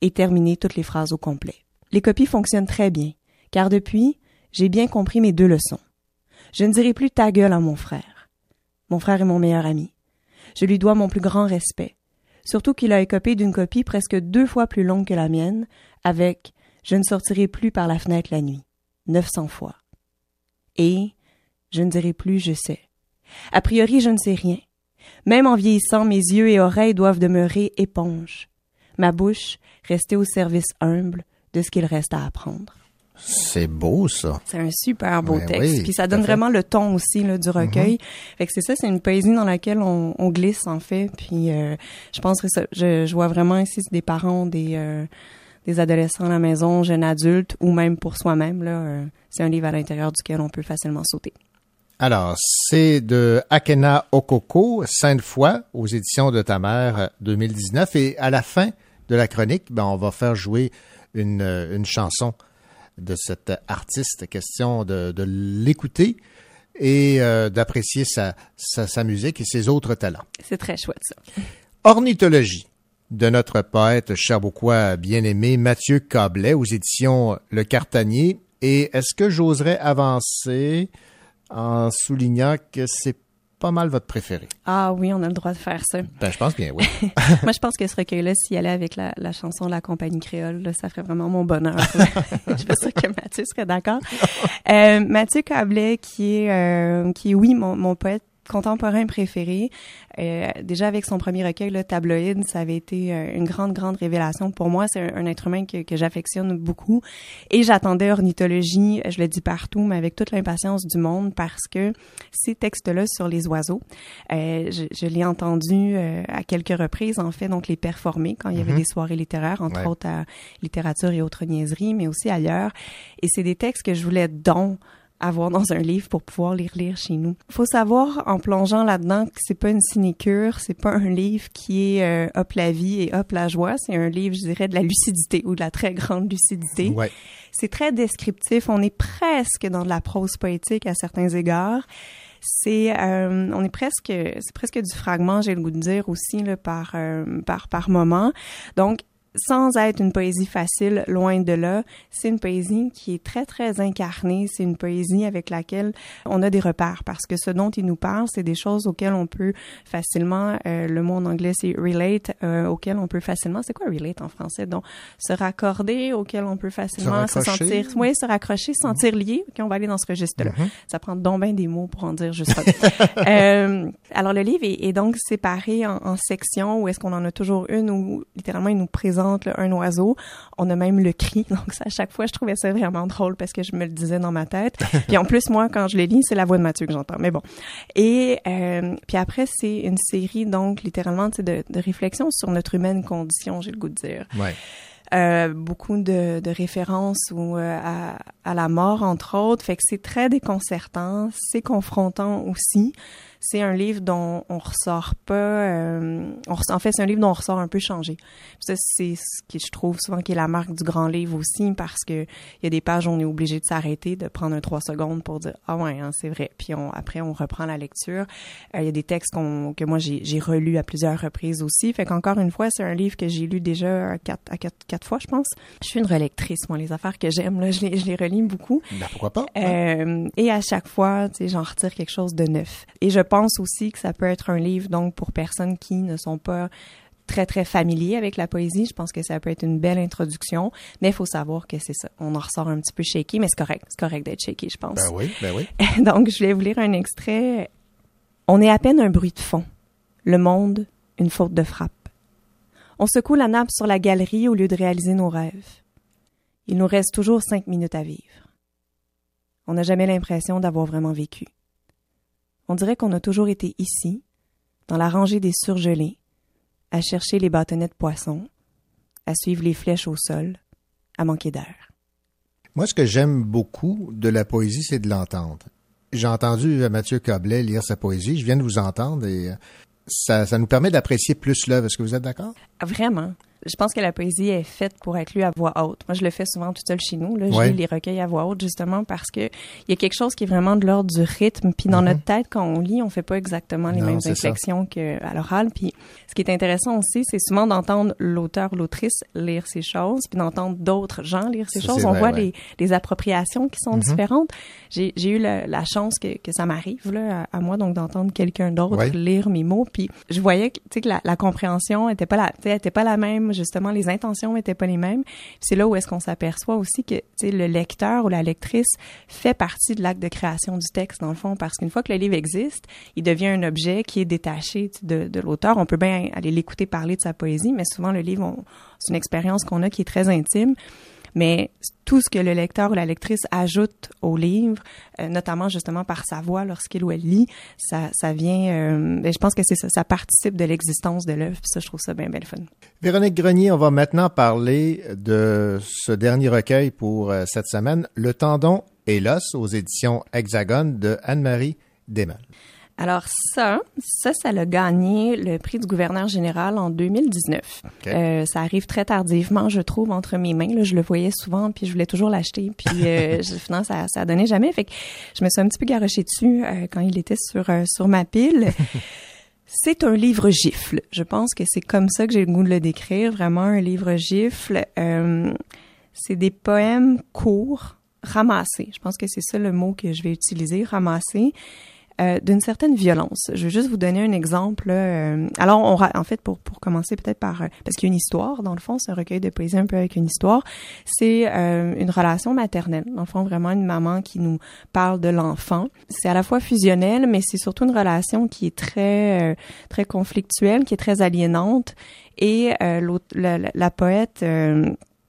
et terminer toutes les phrases au complet. Les copies fonctionnent très bien, car depuis, j'ai bien compris mes deux leçons. Je ne dirai plus ta gueule à mon frère. Mon frère est mon meilleur ami. Je lui dois mon plus grand respect, surtout qu'il a écopé d'une copie presque deux fois plus longue que la mienne, avec Je ne sortirai plus par la fenêtre la nuit, 900 fois. Et Je ne dirai plus je sais. A priori, je ne sais rien, Même en vieillissant, mes yeux et oreilles doivent demeurer éponges. Ma bouche rester au service humble de ce qu'il reste à apprendre. C'est beau, ça. C'est un super beau Ouais, texte. oui, Puis ça donne vraiment le ton aussi là, du recueil. Fait que c'est ça, c'est une poésie dans laquelle on, on glisse en fait. Puis euh, je pense que ça, je, je vois vraiment ici des parents, des euh, des adolescents à la maison, jeunes adultes ou même pour soi-même là. euh, c'est un livre à l'intérieur duquel on peut facilement sauter. Alors, c'est de Akena Okoko, Sainte Foi, aux éditions de ta mère euh, 2019. Et à la fin de la chronique, ben, on va faire jouer une, euh, une chanson de cet artiste. Question de, de l'écouter et euh, d'apprécier sa, sa, sa musique et ses autres talents. C'est très chouette ça. Ornithologie de notre poète cherbouquois bien-aimé Mathieu Cablet aux éditions Le Cartanier. Et est-ce que j'oserais avancer en soulignant que c'est pas mal votre préféré? Ah oui, on a le droit de faire ça. Ben, je pense bien, oui. Moi, je pense que ce recueil-là, s'il allait avec la, la chanson La Compagnie Créole, là, ça ferait vraiment mon bonheur. je suis sûre que Mathieu serait d'accord. Euh, Mathieu Cablet, qui est, euh, qui est, oui, mon, mon poète contemporain préféré. Euh, déjà avec son premier recueil, le Tabloïd, ça avait été euh, une grande, grande révélation. Pour moi, c'est un, un être humain que, que j'affectionne beaucoup. Et j'attendais Ornithologie, je le dis partout, mais avec toute l'impatience du monde, parce que ces textes-là sur les oiseaux, euh, je, je l'ai entendu euh, à quelques reprises, en fait, donc les performer quand il y avait Mhm. des soirées littéraires, entre Ouais. autres à littérature et autres niaiseries, mais aussi ailleurs. Et c'est des textes que je voulais donc avoir dans un livre pour pouvoir les relire chez nous. Faut savoir en plongeant là-dedans que c'est pas une sinécure, c'est pas un livre qui est euh, hop la vie et hop la joie, c'est un livre, je dirais, de la lucidité ou de la très grande lucidité. Ouais. C'est très descriptif, on est presque dans de la prose poétique à certains égards. C'est euh, on est presque c'est presque du fragment, j'ai le goût de dire aussi là, par euh, par par moment. Donc sans être une poésie facile, loin de là, c'est une poésie qui est très, très incarnée. C'est une poésie avec laquelle on a des repères parce que ce dont il nous parle, c'est des choses auxquelles on peut facilement, euh, le mot en anglais c'est relate, euh, auxquelles on peut facilement, c'est quoi relate en français? Donc, se raccorder, auxquelles on peut facilement se, sentir, oui, se raccrocher, se sentir lié. OK, on va aller dans ce registre-là. Mhm. Ça prend donc bien des mots pour en dire juste ça. Euh, alors, le livre est, est donc séparé en, en sections où est-ce qu'on en a toujours une où littéralement il nous présente là, un oiseau. On a même le cri. Donc, ça, à chaque fois, je trouvais ça vraiment drôle parce que je me le disais dans ma tête. Puis en plus, moi, quand je le lis, c'est la voix de Mathieu que j'entends. Mais bon. Et euh, puis après, c'est une série, donc, littéralement, de, de réflexions sur notre humaine condition, j'ai le goût de dire. Ouais. Euh, beaucoup de, de références ou euh, à, à la mort entre autres. Fait que c'est très déconcertant c'est confrontant aussi. C'est un livre dont on ressort pas euh, on en fait c'est un livre dont on ressort un peu changé. Ça c'est ce que je trouve souvent qui est la marque du grand livre aussi parce que il y a des pages où on est obligé de s'arrêter de prendre un trois secondes pour dire ah ouais hein, c'est vrai. Puis on, après on reprend la lecture. Euh, il y a des textes qu'on, que moi j'ai, j'ai relus à plusieurs reprises aussi. Fait qu'encore une fois c'est un livre que j'ai lu déjà à quatre, à quatre, quatre fois je pense je suis une relectrice moi les affaires que j'aime là je les, je les relis beaucoup Ben, pourquoi pas? euh, et à chaque fois, tu sais, j'en retire quelque chose de neuf. Et je pense aussi que ça peut être un livre donc pour personnes qui ne sont pas très très familiers avec la poésie. Je pense que ça peut être une belle introduction, mais il faut savoir que c'est ça. On en ressort un petit peu shaky, mais c'est correct. C'est correct d'être shaky, je pense. Ben oui, ben oui. Donc, je vais vous lire un extrait. On est à peine un bruit de fond. Le monde, une faute de frappe. On secoue la nappe sur la galerie au lieu de réaliser nos rêves. Il nous reste toujours cinq minutes à vivre. On n'a jamais l'impression d'avoir vraiment vécu. On dirait qu'on a toujours été ici, dans la rangée des surgelés, à chercher les bâtonnets de poissons, à suivre les flèches au sol, à manquer d'air. Moi, ce que j'aime beaucoup de la poésie, c'est de l'entendre. J'ai entendu Mathieu Cablet lire sa poésie. Je viens de vous entendre et euh, ça, ça nous permet d'apprécier plus l'œuvre. Est-ce que vous êtes d'accord? Vraiment. Je pense que la poésie est faite pour être lue à voix haute. Moi, je le fais souvent tout seul chez nous. Là. Je Ouais. lis les recueils à voix haute justement parce que il y a quelque chose qui est vraiment de l'ordre du rythme. Puis dans Mhm. notre tête, quand on lit, on fait pas exactement les Non, mêmes inflexions qu'à l'oral. Puis ce qui est intéressant aussi, c'est souvent d'entendre l'auteur l'autrice lire ces choses, puis d'entendre d'autres gens lire ces Ça, choses. On vrai, voit ouais. les, les appropriations qui sont Mhm. différentes. J'ai eu la, la chance que, que ça m'arrive là à, à moi donc d'entendre quelqu'un d'autre Ouais. lire mes mots. Puis je voyais que, que la, la compréhension était pas la, était pas la même justement, les intentions n'étaient pas les mêmes. C'est là où est-ce qu'on s'aperçoit aussi que le lecteur ou la lectrice fait partie de l'acte de création du texte, dans le fond, parce qu'une fois que le livre existe, il devient un objet qui est détaché de, de l'auteur. On peut bien aller l'écouter parler de sa poésie, mais souvent, le livre, c'est une expérience qu'on a qui est très intime mais tout ce que le lecteur ou la lectrice ajoute au livre, euh, notamment justement par sa voix lorsqu'il ou elle lit, ça, ça vient, euh, ben, je pense que c'est ça, ça participe de l'existence de l'œuvre, ça, je trouve ça bien, bien fun. Véronique Grenier, on va maintenant parler de ce dernier recueil pour euh, cette semaine, Le tendon et l'os aux éditions Hexagone de Anne-Marie Desmond. Alors ça, ça, ça l'a gagné le prix du gouverneur général en 2019. Euh, ça arrive très tardivement, je trouve, entre mes mains. Là, je le voyais souvent, puis je voulais toujours l'acheter, puis euh, finalement, ça, ça donnait jamais. Fait que je me suis un petit peu garochée dessus euh, quand il était sur euh, sur ma pile. C'est un livre gifle. Je pense que c'est comme ça que j'ai le goût de le décrire. Vraiment un livre gifle. c'est des poèmes courts, ramassés. Je pense que c'est ça le mot que je vais utiliser, ramassés. Euh, d'une certaine violence. Je vais juste vous donner un exemple. Euh, alors, on en fait, pour, pour commencer peut-être par... Euh, parce qu'il y a une histoire, dans le fond, un recueil de poésie un peu avec une histoire. C'est une relation maternelle. Dans le fond, vraiment une maman qui nous parle de l'enfant. C'est à la fois fusionnel, mais c'est surtout une relation qui est très, très conflictuelle, qui est très aliénante. Et la, la, poète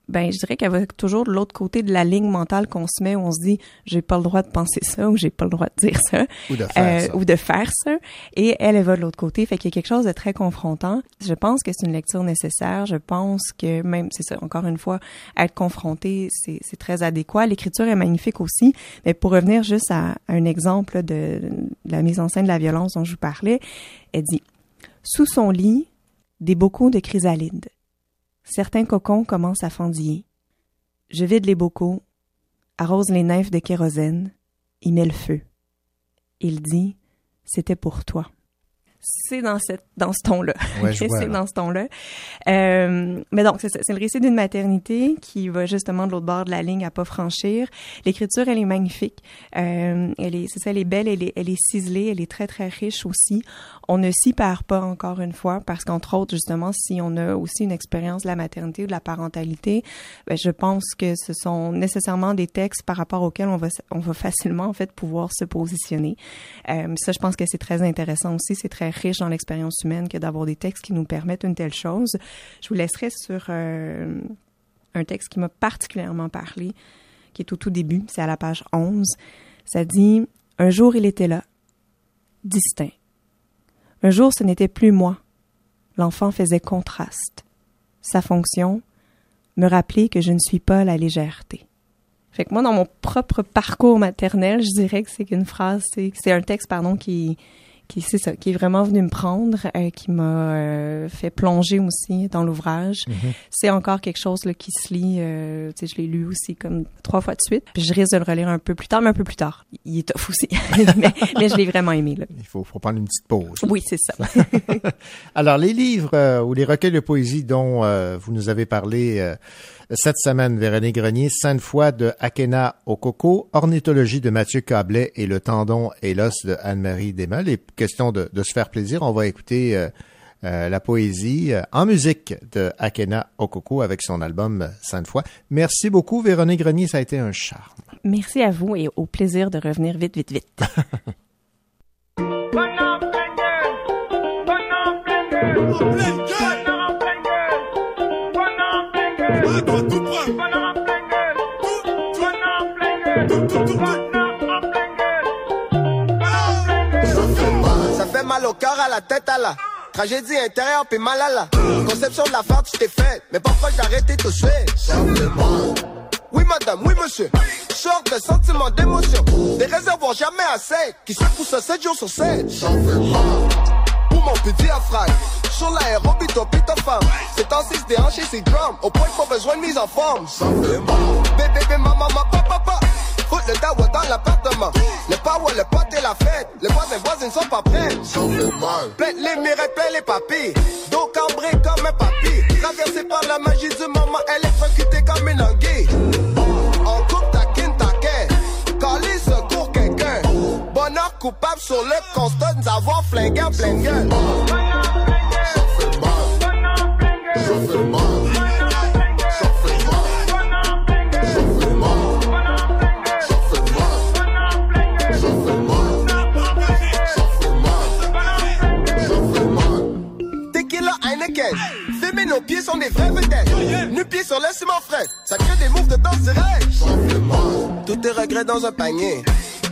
ben je dirais qu'elle va toujours de l'autre côté de la ligne mentale qu'on se met où on se dit j'ai pas le droit de penser ça ou j'ai pas le droit de dire ça. Ou de faire, euh, ça. Ou de faire ça. Et elle elle va de l'autre côté. Fait qu'il y a quelque chose de très confrontant. Je pense que c'est une lecture nécessaire. Je pense que même c'est ça encore une fois être confronté c'est c'est très adéquat. L'écriture est magnifique aussi. Mais pour revenir juste à, un exemple de, de la mise en scène de la violence dont je vous parlais elle dit sous son lit des bocaux de chrysalides Certains cocons commencent à fendiller. Je vide les bocaux, arrose les nymphes de kérosène, y met le feu. Il dit C'était pour toi c'est dans cette dans ce ton-là. Ouais, c'est dans ce ton-là. Euh, mais donc c'est c'est le récit d'une maternité qui va justement de l'autre bord de la ligne à pas franchir. L'écriture elle est magnifique. Euh, elle est c'est ça elle est belle, elle est elle est ciselée, elle est très très riche aussi. On ne s'y perd pas encore une fois parce qu'entre autres justement si on a aussi une expérience de la maternité ou de la parentalité, ben, je pense que ce sont nécessairement des textes par rapport auxquels on va on va facilement en fait pouvoir se positionner. Euh, ça je pense que c'est très intéressant aussi, c'est très riche dans l'expérience humaine que d'avoir des textes qui nous permettent une telle chose. Je vous laisserai sur euh, un texte qui m'a particulièrement parlé, qui est au tout début, c'est à la page 11. Ça dit Un jour il était là, distinct. Un jour ce n'était plus moi. L'enfant faisait contraste. Sa fonction, me rappeler que je ne suis pas la légèreté. Fait que moi, dans mon propre parcours maternel, je dirais que c'est qu'une phrase, c'est un texte, pardon, qui, qui c'est ça, qui est vraiment venu me prendre, euh, qui m'a euh, fait plonger aussi dans l'ouvrage. Mhm. C'est encore quelque chose là, qui se lit, euh, tu sais, je l'ai lu aussi comme trois fois de suite. Puis je risque de le relire un peu plus tard, mais un peu plus tard. Il est tough aussi, mais, mais, je l'ai vraiment aimé. Là. Il faut, faut prendre une petite pause. Oui, c'est ça. Alors, les livres ou les recueils de poésie dont vous nous avez parlé cette semaine, Véronique Grenier, Sainte Foi de Akena Okoko, Ornithologie de Mathieu Cablet et Le tendon et l'os de Anne-Marie Desmeules. Et question de, de, se faire plaisir, on va écouter euh, euh, la poésie euh, en musique de Akena Okoko avec son album Sainte Foi. Merci beaucoup, Véronique Grenier, ça a été un charme. Merci à vous et au plaisir de revenir vite, vite, vite. Ça fait mal au cœur, à la tête, à la tragédie intérieure, puis mal à la conception de la fête, tu t'es fait. Mais pourquoi j'ai arrêté tout de? Oui, madame, oui, monsieur. Sorte de sentiments d'émotion. Des réservoirs jamais assez, qui se poussent 7 jours sur 7. Pour mon petit diaphragme. Sur l'aérobie, toi, pis femme. C'est en 6 déhanché, c'est drum. Au point qu'on besoin de mise en forme. Bébé, bébé, maman, papa, papa. Fout le dawa dans l'appartement. Le power, le pote et la fête. Les voisins, voisines sont pas prêts. Plein les mirettes, plein les papilles. Dos cambré comme un papy. Traversé par la magie du moment, électrocutée comme une anguille. On coupe ta kin, ta Cali secours quelqu'un. Bonheur coupable sur le constat, nous avons flingué en pleine gueule. Ça fait mal. Ça fait nos pieds sont des vrais vedettes. Nus pieds sur le ciment frais. Ça crée des moves de danserettes. Tes regrets dans un panier.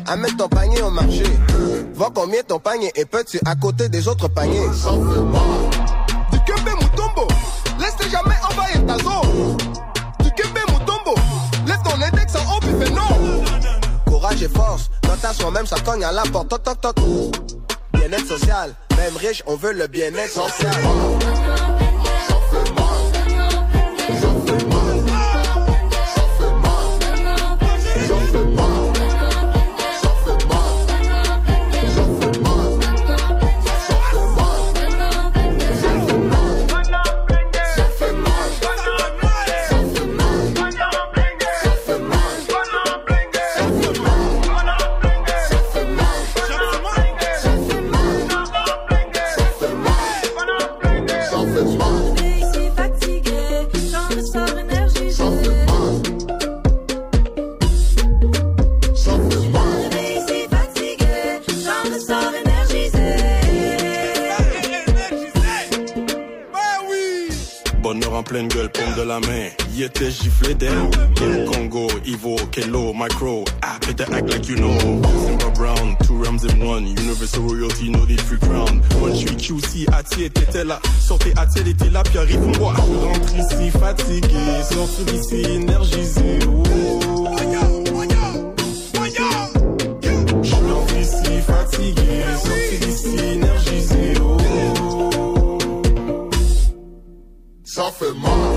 Amène ton panier au marché. Vois combien ton panier est petit à côté des autres paniers. Du Kembe Mutombo. Laisse jamais envahir ta zone. Du Kembe Mutombo. Lève ton index en haut puis fais non. Courage et force. Quand à soi-même, ça cogne à la porte. Toc, toc. Bien-être social. Même riche, on veut le bien-être social. La main. Y était giflé. Kim Congo, Ivo, Kelo, Micro. Ah, better act like you know. Simba Brown, two rams in one. Universal royalty, no need free crown. One tree QC, Ati était là. Sortez Ati, elle là, puis arrive moi. Rentre ici fatigué, sors d'ici énergisé. Oh. Je ici fatigué, sortez d'ici énergisé. Oh. Ça fait mal.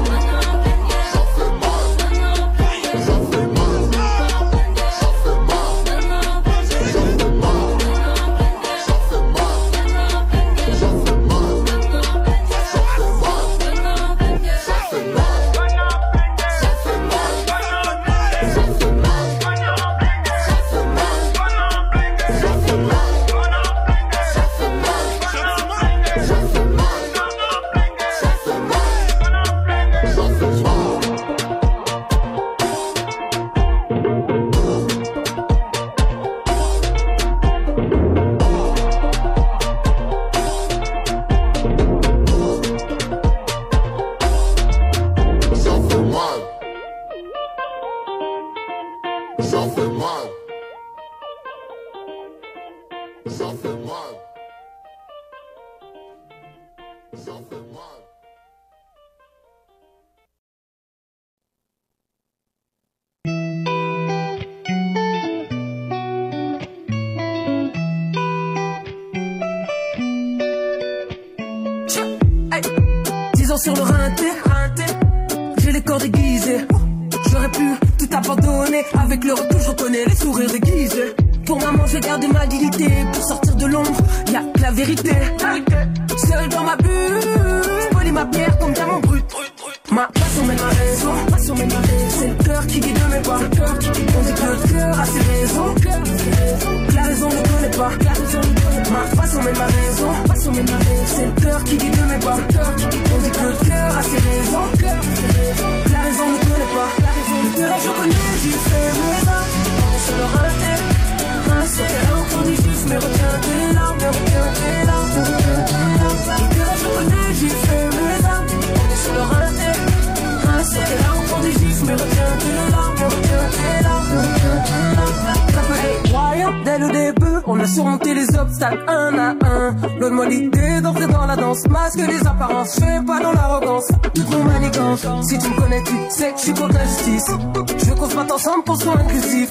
On a surmonté les obstacles un à un. Donne-moi l'idée d'entrer dans la danse, masque les apparences, fais pas dans l'arrogance, toute mon manigance. Si tu me connais, tu sais que je suis contre l'injustice. Je veux qu'on se ensemble pour soit inclusif.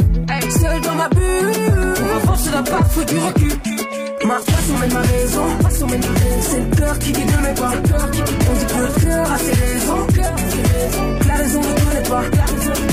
Seul dans ma bulle, pour revanche, la pas, faut du recul. Ma passion mène ma raison, ma raison. C'est le cœur qui guide mes pas. On dit que le cœur a ses raisons. La raison ne connaît pas. Ma passion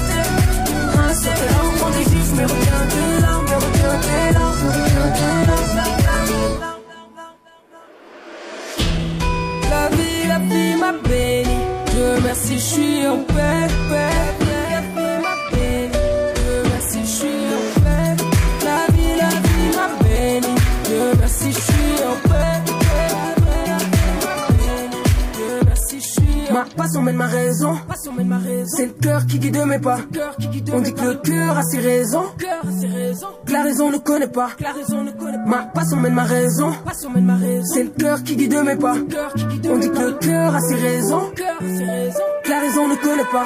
merci, je suis en paix, paix, Ma passion mène ma raison. C'est le cœur qui guide mes pas. On dit que le cœur a ses raisons. Que la raison ne connaît pas. Ma passion mène ma raison. C'est le cœur qui guide mes pas. On dit que le cœur a ses raisons. Que la raison ne connaît pas.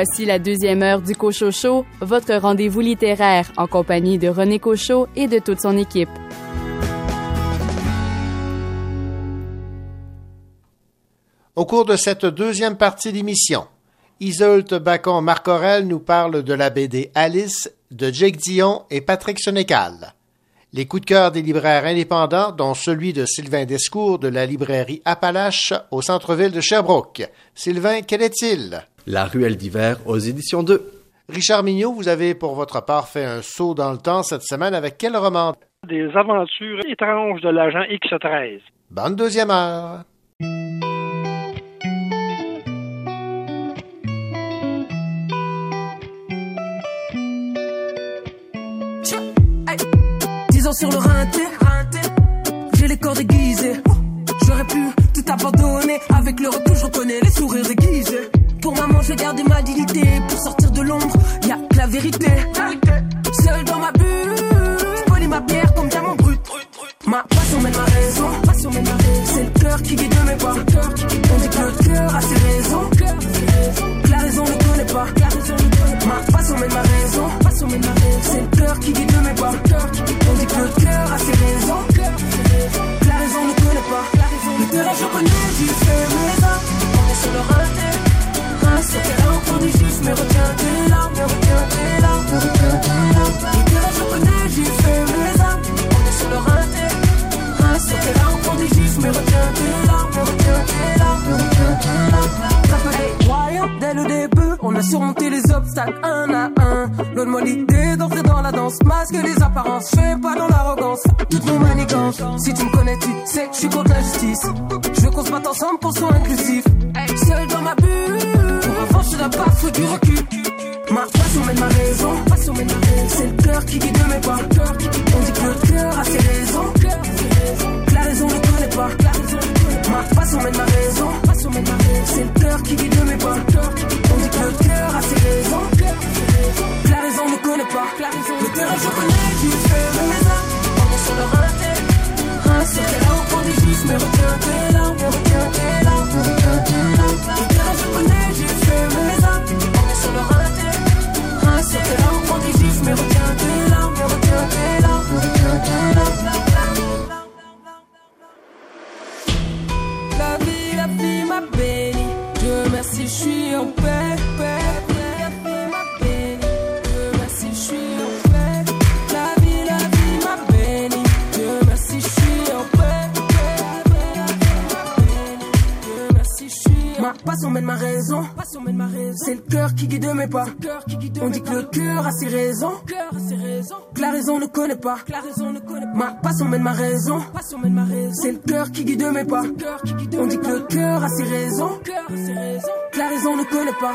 Voici la deuxième heure du Cochocho, votre rendez-vous littéraire en compagnie de René Cochot et de toute son équipe. Au cours de cette deuxième partie d'émission, Isolde Bacon-Marcorel nous parle de la BD Alice de Jake Dion et Patrick Sénécal. Les coups de cœur des libraires indépendants, dont celui de Sylvain Descours de la librairie Appalache au centre-ville de Sherbrooke. Sylvain, quel est-il? La ruelle d'hiver aux éditions 2. Richard Mignot, vous avez pour votre part fait un saut dans le temps cette semaine avec quel roman? Des aventures étranges de l'agent X13. Bonne deuxième heure. Sur le rinté, j'ai les corps déguisés. J'aurais pu tout abandonner. Avec le recul, je reconnais les sourires déguisés. Pour maman, je garde ma dignité. Pour sortir de l'ombre, y a que la vérité. Seul dans ma bulle, Ma passion mène ma raison. C'est le cœur qui guide mes pas. On dit que le cœur a ses raisons. La raison ne connaît pas. Ma passion mène ma raison. C'est le cœur qui guide mes pas. On dit que le cœur a ses raisons. La raison ne connaît pas. Le terrain je connais, j'y fais mes. On est sur le. C'est qu'elle a encore des juifs, mais retiens tes larmes, mais retiens tes larmes, mais tes. Le terrain je connais, j'y mais retiens tes larmes, retiens tes larmes, retiens tes larmes. Voyons, dès le début, on a surmonté les obstacles un à un. L'autre moi l'idée d'entrer dans la danse, masque les apparences, je fais pas dans l'arrogance, toutes nos manigances. Si tu me connais, tu sais que je suis contre l'injustice. Je veux qu'on se batte ensemble pour soit inclusif. Seul dans ma bulle, pour avancer la pas, faut du recul. Ma passion mène ma raison. C'est le cœur qui guide mes pas. On dit que le cœur a ses raisons. Pas. Ma passion mène ma raison. C'est le cœur qui guide mes pas. On dit que le cœur a ses raisons. La raison ne connaît pas. Le terrain je tu armes. On est sur le larmes, mais retiens tes larmes, Dieu merci, je suis Ma passion mène ma raison. C'est le cœur qui guide mes pas. On dit que le cœur a ses raisons. Que la raison ne connaît pas. Ma passion mène ma raison. C'est le cœur qui guide mes pas. On dit que le cœur a ses raisons. Que la raison ne connaît pas.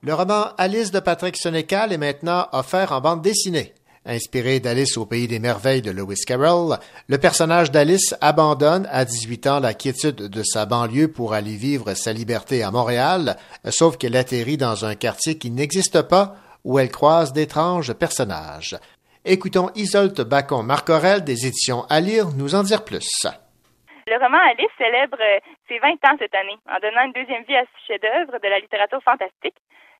Le roman Alice de Patrick Sénécal est maintenant offert en bande dessinée. Inspiré d'Alice au pays des merveilles de Lewis Carroll, le personnage d'Alice abandonne à 18 ans la quiétude de sa banlieue pour aller vivre sa liberté à Montréal, sauf qu'elle atterrit dans un quartier qui n'existe pas où elle croise d'étranges personnages. Écoutons Isolte Bacon-Marcorel des éditions À lire nous en dire plus. Le roman Alice célèbre ses 20 ans cette année en donnant une deuxième vie à ce chef-d'œuvre de la littérature fantastique.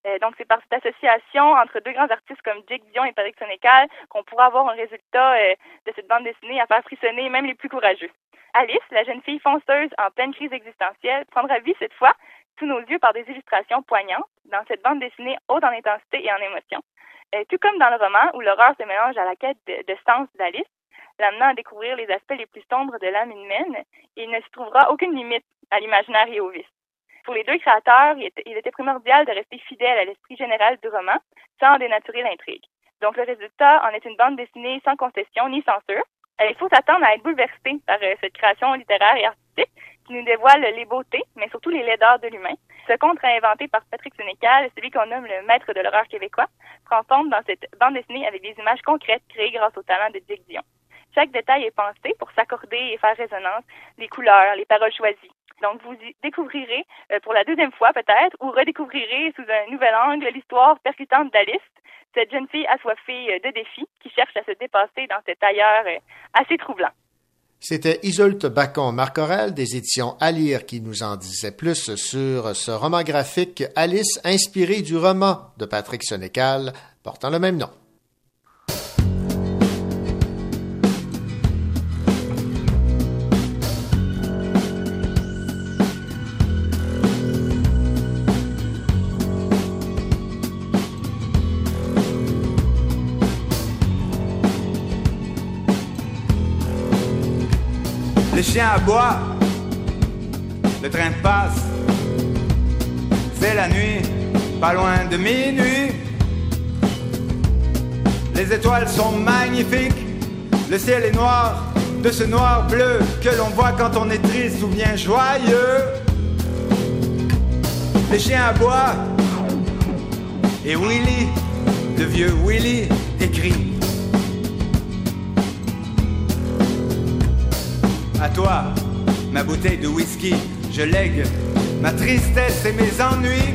Euh, donc, c'est par cette association entre deux grands artistes comme Jake Dion et Patrick Sénécal qu'on pourra avoir un résultat euh, de cette bande dessinée à faire frissonner même les plus courageux. Alice, la jeune fille fonceuse en pleine crise existentielle, prendra vie cette fois sous nos yeux par des illustrations poignantes dans cette bande dessinée haute en intensité et en émotion. Euh, tout comme dans le roman où l'horreur se mélange à la quête de, sens d'Alice, l'amenant à découvrir les aspects les plus sombres de l'âme humaine, il ne se trouvera aucune limite à l'imaginaire et au vice. Pour les deux créateurs, il était, primordial de rester fidèle à l'esprit général du roman sans dénaturer l'intrigue. Donc le résultat en est une bande dessinée sans concession ni censure. Il faut s'attendre à être bouleversé par euh, cette création littéraire et artistique qui nous dévoile les beautés, mais surtout les laideurs de l'humain. Ce conte inventé par Patrick Sénécal, celui qu'on nomme le maître de l'horreur québécois, prend forme dans cette bande dessinée avec des images concrètes créées grâce au talent de Dick Dion. Chaque détail est pensé pour s'accorder et faire résonance les couleurs, les paroles choisies. Donc, vous y découvrirez euh, pour la deuxième fois peut-être, ou redécouvrirez sous un nouvel angle l'histoire percutante d'Alice, cette jeune fille assoiffée euh, de défis qui cherche à se dépasser dans cet ailleurs euh, assez troublant. C'était Isolte Bacon-Marcorel des éditions À lire qui nous en disait plus sur ce roman graphique Alice inspiré du roman de Patrick Sénécal portant le même nom. Les chiens aboient, le train passe, c'est la nuit, pas loin de minuit. Les étoiles sont magnifiques, le ciel est noir, de ce noir bleu que l'on voit quand on est triste ou bien joyeux. Les chiens aboient, et Willy, le vieux Willy, écrit. À toi, ma bouteille de whisky, je lègue ma tristesse et mes ennuis.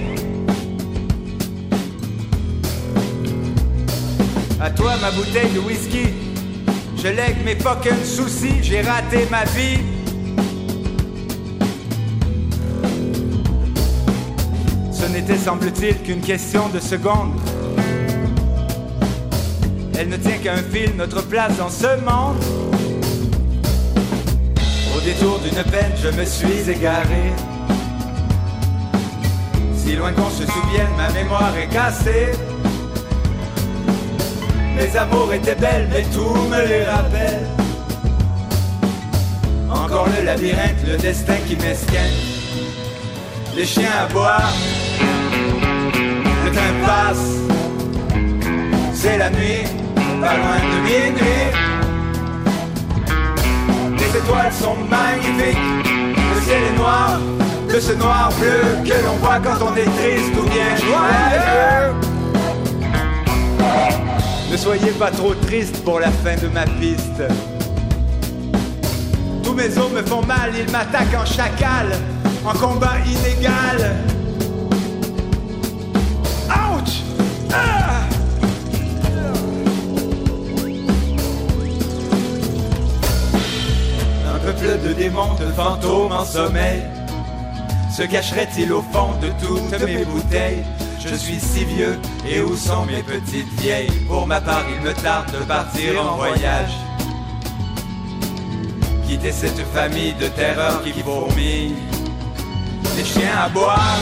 À toi, ma bouteille de whisky, je lègue mes fucking soucis, j'ai raté ma vie. Ce n'était, semble-t-il, qu'une question de secondes. Elle ne tient qu'à un fil, notre place dans ce monde. Détour d'une peine, je me suis égaré. Si loin qu'on se souvienne, ma mémoire est cassée. Mes amours étaient belles, mais tout me les rappelle. Encore le labyrinthe, le destin qui m'esquine. Les chiens aboient, le train passe. C'est la nuit, pas loin de minuit. Les étoiles sont magnifiques, le ciel est noir, de ce noir bleu que l'on voit quand on est triste ou bien joyeux. Ne soyez pas trop triste pour la fin de ma piste. Tous mes os me font mal, ils m'attaquent en chacal, en combat inégal. De démons, de fantômes en sommeil. Se cacherait-il au fond de toutes mes bouteilles? Je suis si vieux, et où sont mes petites vieilles? Pour ma part, il me tarde de partir en voyage. Quitter cette famille de terreur qui fourmille. Les chiens à boire,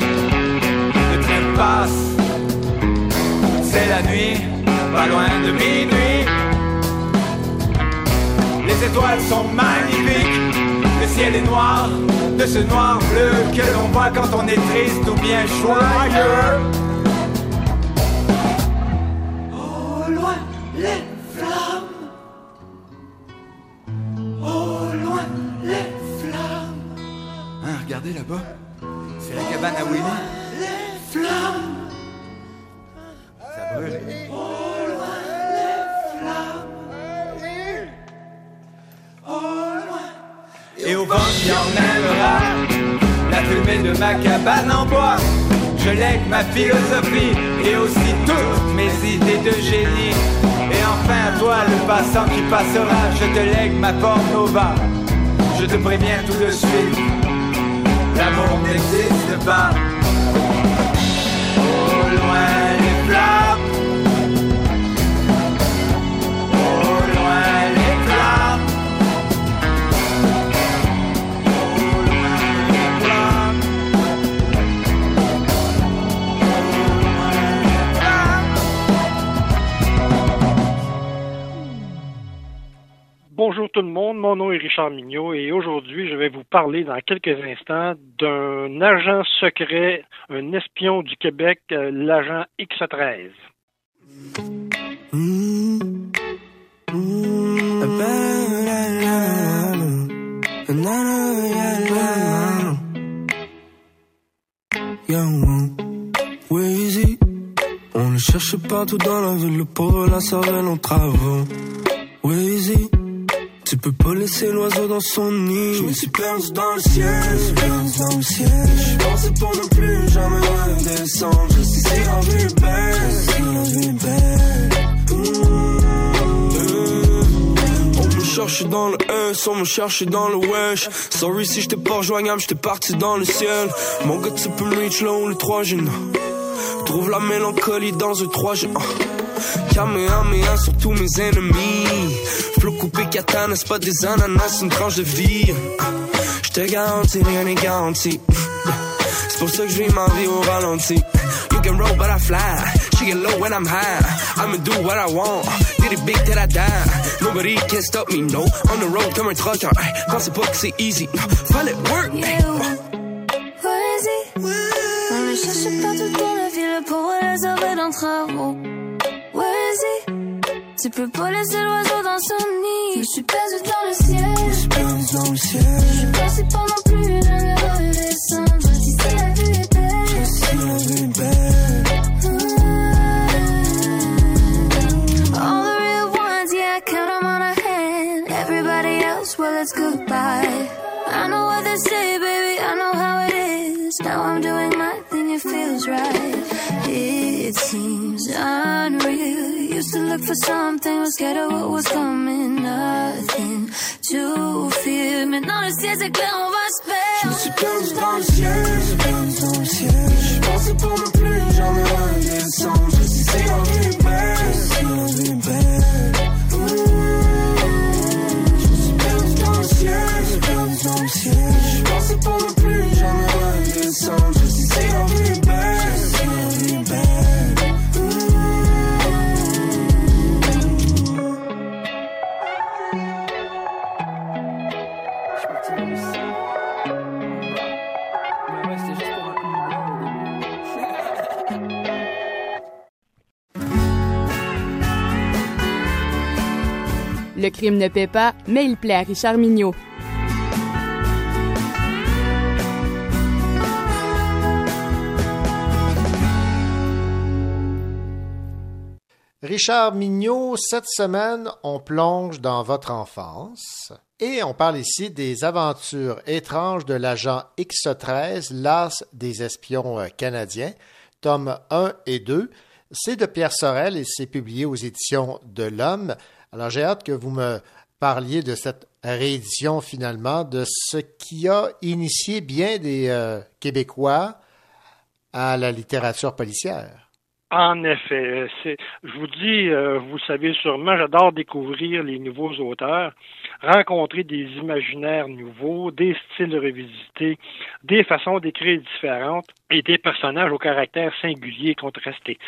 le train passe. C'est la nuit, pas loin de minuit. Les étoiles sont magnifiques, le ciel est noir, de ce noir bleu que l'on voit quand on est triste ou bien joyeux. Philosophie et aussi toutes mes idées de génie. Et enfin toi le passant qui passera, je te lègue ma pornova. Je te préviens tout de suite, l'amour n'existe pas. Au loin les flammes. Bonjour tout le monde, mon nom est Richard Mignot et aujourd'hui je vais vous parler dans quelques instants d'un agent secret, un espion du Québec, euh, l'agent X13. Yo, Weezy, on le cherche partout dans la ville, le pauvre la cervelle en travaux. Weezy, tu peux pas laisser l'oiseau dans son nid. Je me suis perdu dans le ciel, je perdu dans le ciel. Je pensais pour ne plus jamais redescendre. Je sais si la vie est belle, si la vie est belle. On me cherche dans le S, on me cherche dans le wesh. Sorry si j'étais pas rejoignable, j'étais parti dans le ciel. Mon gars, tu peux me reach là où le 3 G. Trouve la mélancolie dans un 3 G. Kamehameha sur tous mes ennemis. Flow coupé katana, c'est pas des ananas, une tranche de vie. J'te garantis, rien n'est garanti. C'est pour ça que je vis ma vie au ralenti. You can roll, but I fly. She get low when I'm high. I'ma do what I want. Did it big till I die? Nobody can stop me, no. On the road comme un trucker. Pensez pas que c'est easy. Fallait work. Le cherche partout dans la ville pour les d'un travaux. Peux pas laisser l'oiseau dans son nid. Je suis perdu dans le ciel. Je suis perdu dans le ciel. Je suis passé pendant look for something, was scared of what was coming. Nothing to fear. Maintenant le ciel c'est clair, on va se Je me perdre. suis perdu dans le ciel, je suis perdu dans le ciel. Je pensais pour ne plus jamais redescendre. Je sais si crime ne paie pas, mais il plaît à Richard Mignot. Richard Mignot, cette semaine, on plonge dans votre enfance et on parle ici des aventures étranges de l'agent X13, l'as des espions euh, canadiens, tomes 1 et 2. C'est de Pierre Sorel et c'est publié aux éditions de l'Homme. Alors j'ai hâte que vous me parliez de cette réédition finalement, de ce qui a initié bien des euh, Québécois à la littérature policière. En effet, c'est, je vous dis, euh, vous savez sûrement, j'adore découvrir les nouveaux auteurs, rencontrer des imaginaires nouveaux, des styles revisités, des façons d'écrire différentes et des personnages au caractère singulier et contrasté.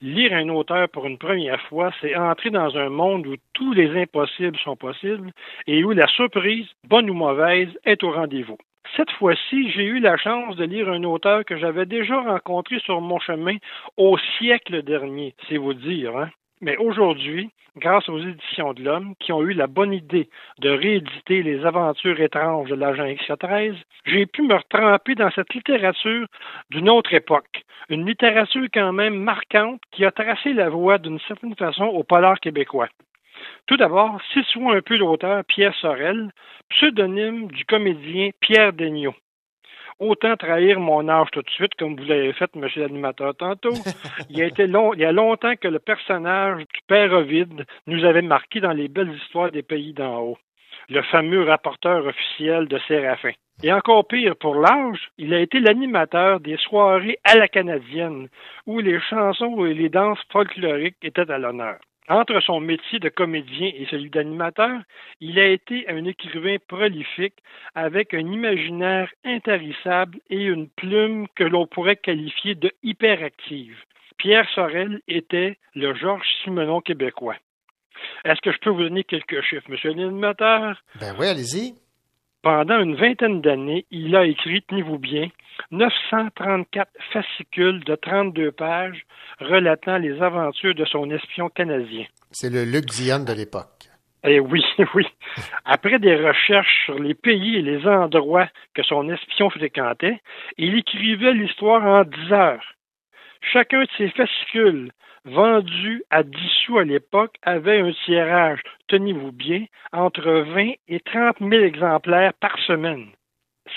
Lire un auteur pour une première fois, c'est entrer dans un monde où tous les impossibles sont possibles et où la surprise, bonne ou mauvaise, est au rendez-vous. Cette fois-ci, j'ai eu la chance de lire un auteur que j'avais déjà rencontré sur mon chemin au siècle dernier, c'est vous dire. Hein? Mais aujourd'hui, grâce aux éditions de l'Homme, qui ont eu la bonne idée de rééditer les aventures étranges de l'agent X-13, j'ai pu me retremper dans cette littérature d'une autre époque. Une littérature quand même marquante qui a tracé la voie d'une certaine façon au polar québécois. Tout d'abord, situons un peu l'auteur Pierre Sorel, pseudonyme du comédien Pierre Degnaud. Autant trahir mon âge tout de suite, comme vous l'avez fait, monsieur l'animateur, tantôt. Il, a été long, il y a longtemps que le personnage du père Ovide nous avait marqué dans les belles histoires des pays d'en haut. Le fameux rapporteur officiel de Séraphin. Et encore pire pour l'âge, il a été l'animateur des soirées à la canadienne, où les chansons et les danses folkloriques étaient à l'honneur. Entre son métier de comédien et celui d'animateur, il a été un écrivain prolifique avec un imaginaire intarissable et une plume que l'on pourrait qualifier de hyperactive. Pierre Sorel était le Georges Simenon québécois. Est-ce que je peux vous donner quelques chiffres, monsieur l'animateur? Ben oui, allez-y. Pendant une vingtaine d'années, il a écrit, tenez-vous bien, 934 fascicules de 32 pages relatant les aventures de son espion canadien. C'est le Luc de l'époque. Eh oui, oui. Après des recherches sur les pays et les endroits que son espion fréquentait, il écrivait l'histoire en 10 heures. Chacun de ces fascicules, vendus à 10 sous à l'époque, avait un tirage, tenez-vous bien, entre 20 et 30 000 exemplaires par semaine.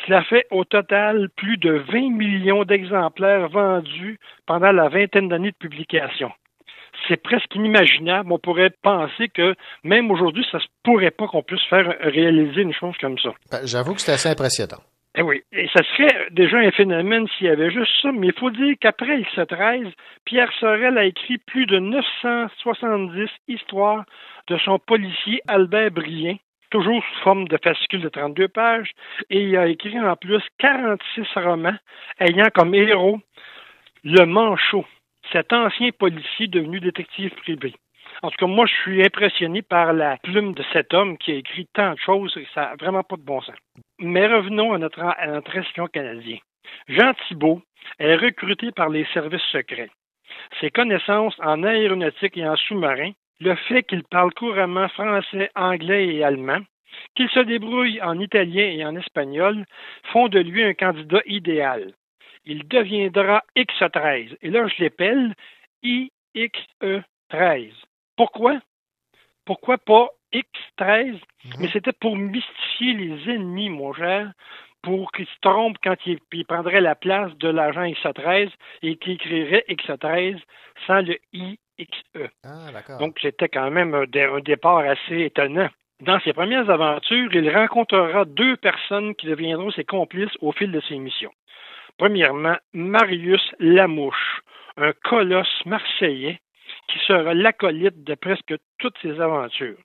Cela fait au total plus de 20 millions d'exemplaires vendus pendant la vingtaine d'années de publication. C'est presque inimaginable. On pourrait penser que même aujourd'hui, ça se pourrait pas qu'on puisse faire réaliser une chose comme ça. Ben, J'avoue que c'est assez impressionnant. Eh oui, et ça serait déjà un phénomène s'il y avait juste ça, mais il faut dire qu'après X13, Pierre Sorel a écrit plus de 970 histoires de son policier Albert Brien, toujours sous forme de fascicule de 32 pages, et il a écrit en plus 46 romans ayant comme héros le Manchot, cet ancien policier devenu détective privé. En tout cas, moi, je suis impressionné par la plume de cet homme qui a écrit tant de choses et ça n'a vraiment pas de bon sens. Mais revenons à notre, à notre canadien. Jean Thibault est recruté par les services secrets. Ses connaissances en aéronautique et en sous-marin, le fait qu'il parle couramment français, anglais et allemand, qu'il se débrouille en italien et en espagnol, font de lui un candidat idéal. Il deviendra X13. Et là, je l'appelle IXE13. Pourquoi? Pourquoi pas X13? Mais c'était pour mystifier les ennemis, mon cher, pour qu'ils se trompent quand ils, ils prendraient la place de l'agent X13 et qu'ils écriraient X13 sans le IXE. Ah. Donc, c'était quand même un départ assez étonnant. Dans ses premières aventures, il rencontrera deux personnes qui deviendront ses complices au fil de ses missions. Premièrement, Marius Lamouche, un colosse marseillais qui sera l'acolyte de presque toutes ses aventures.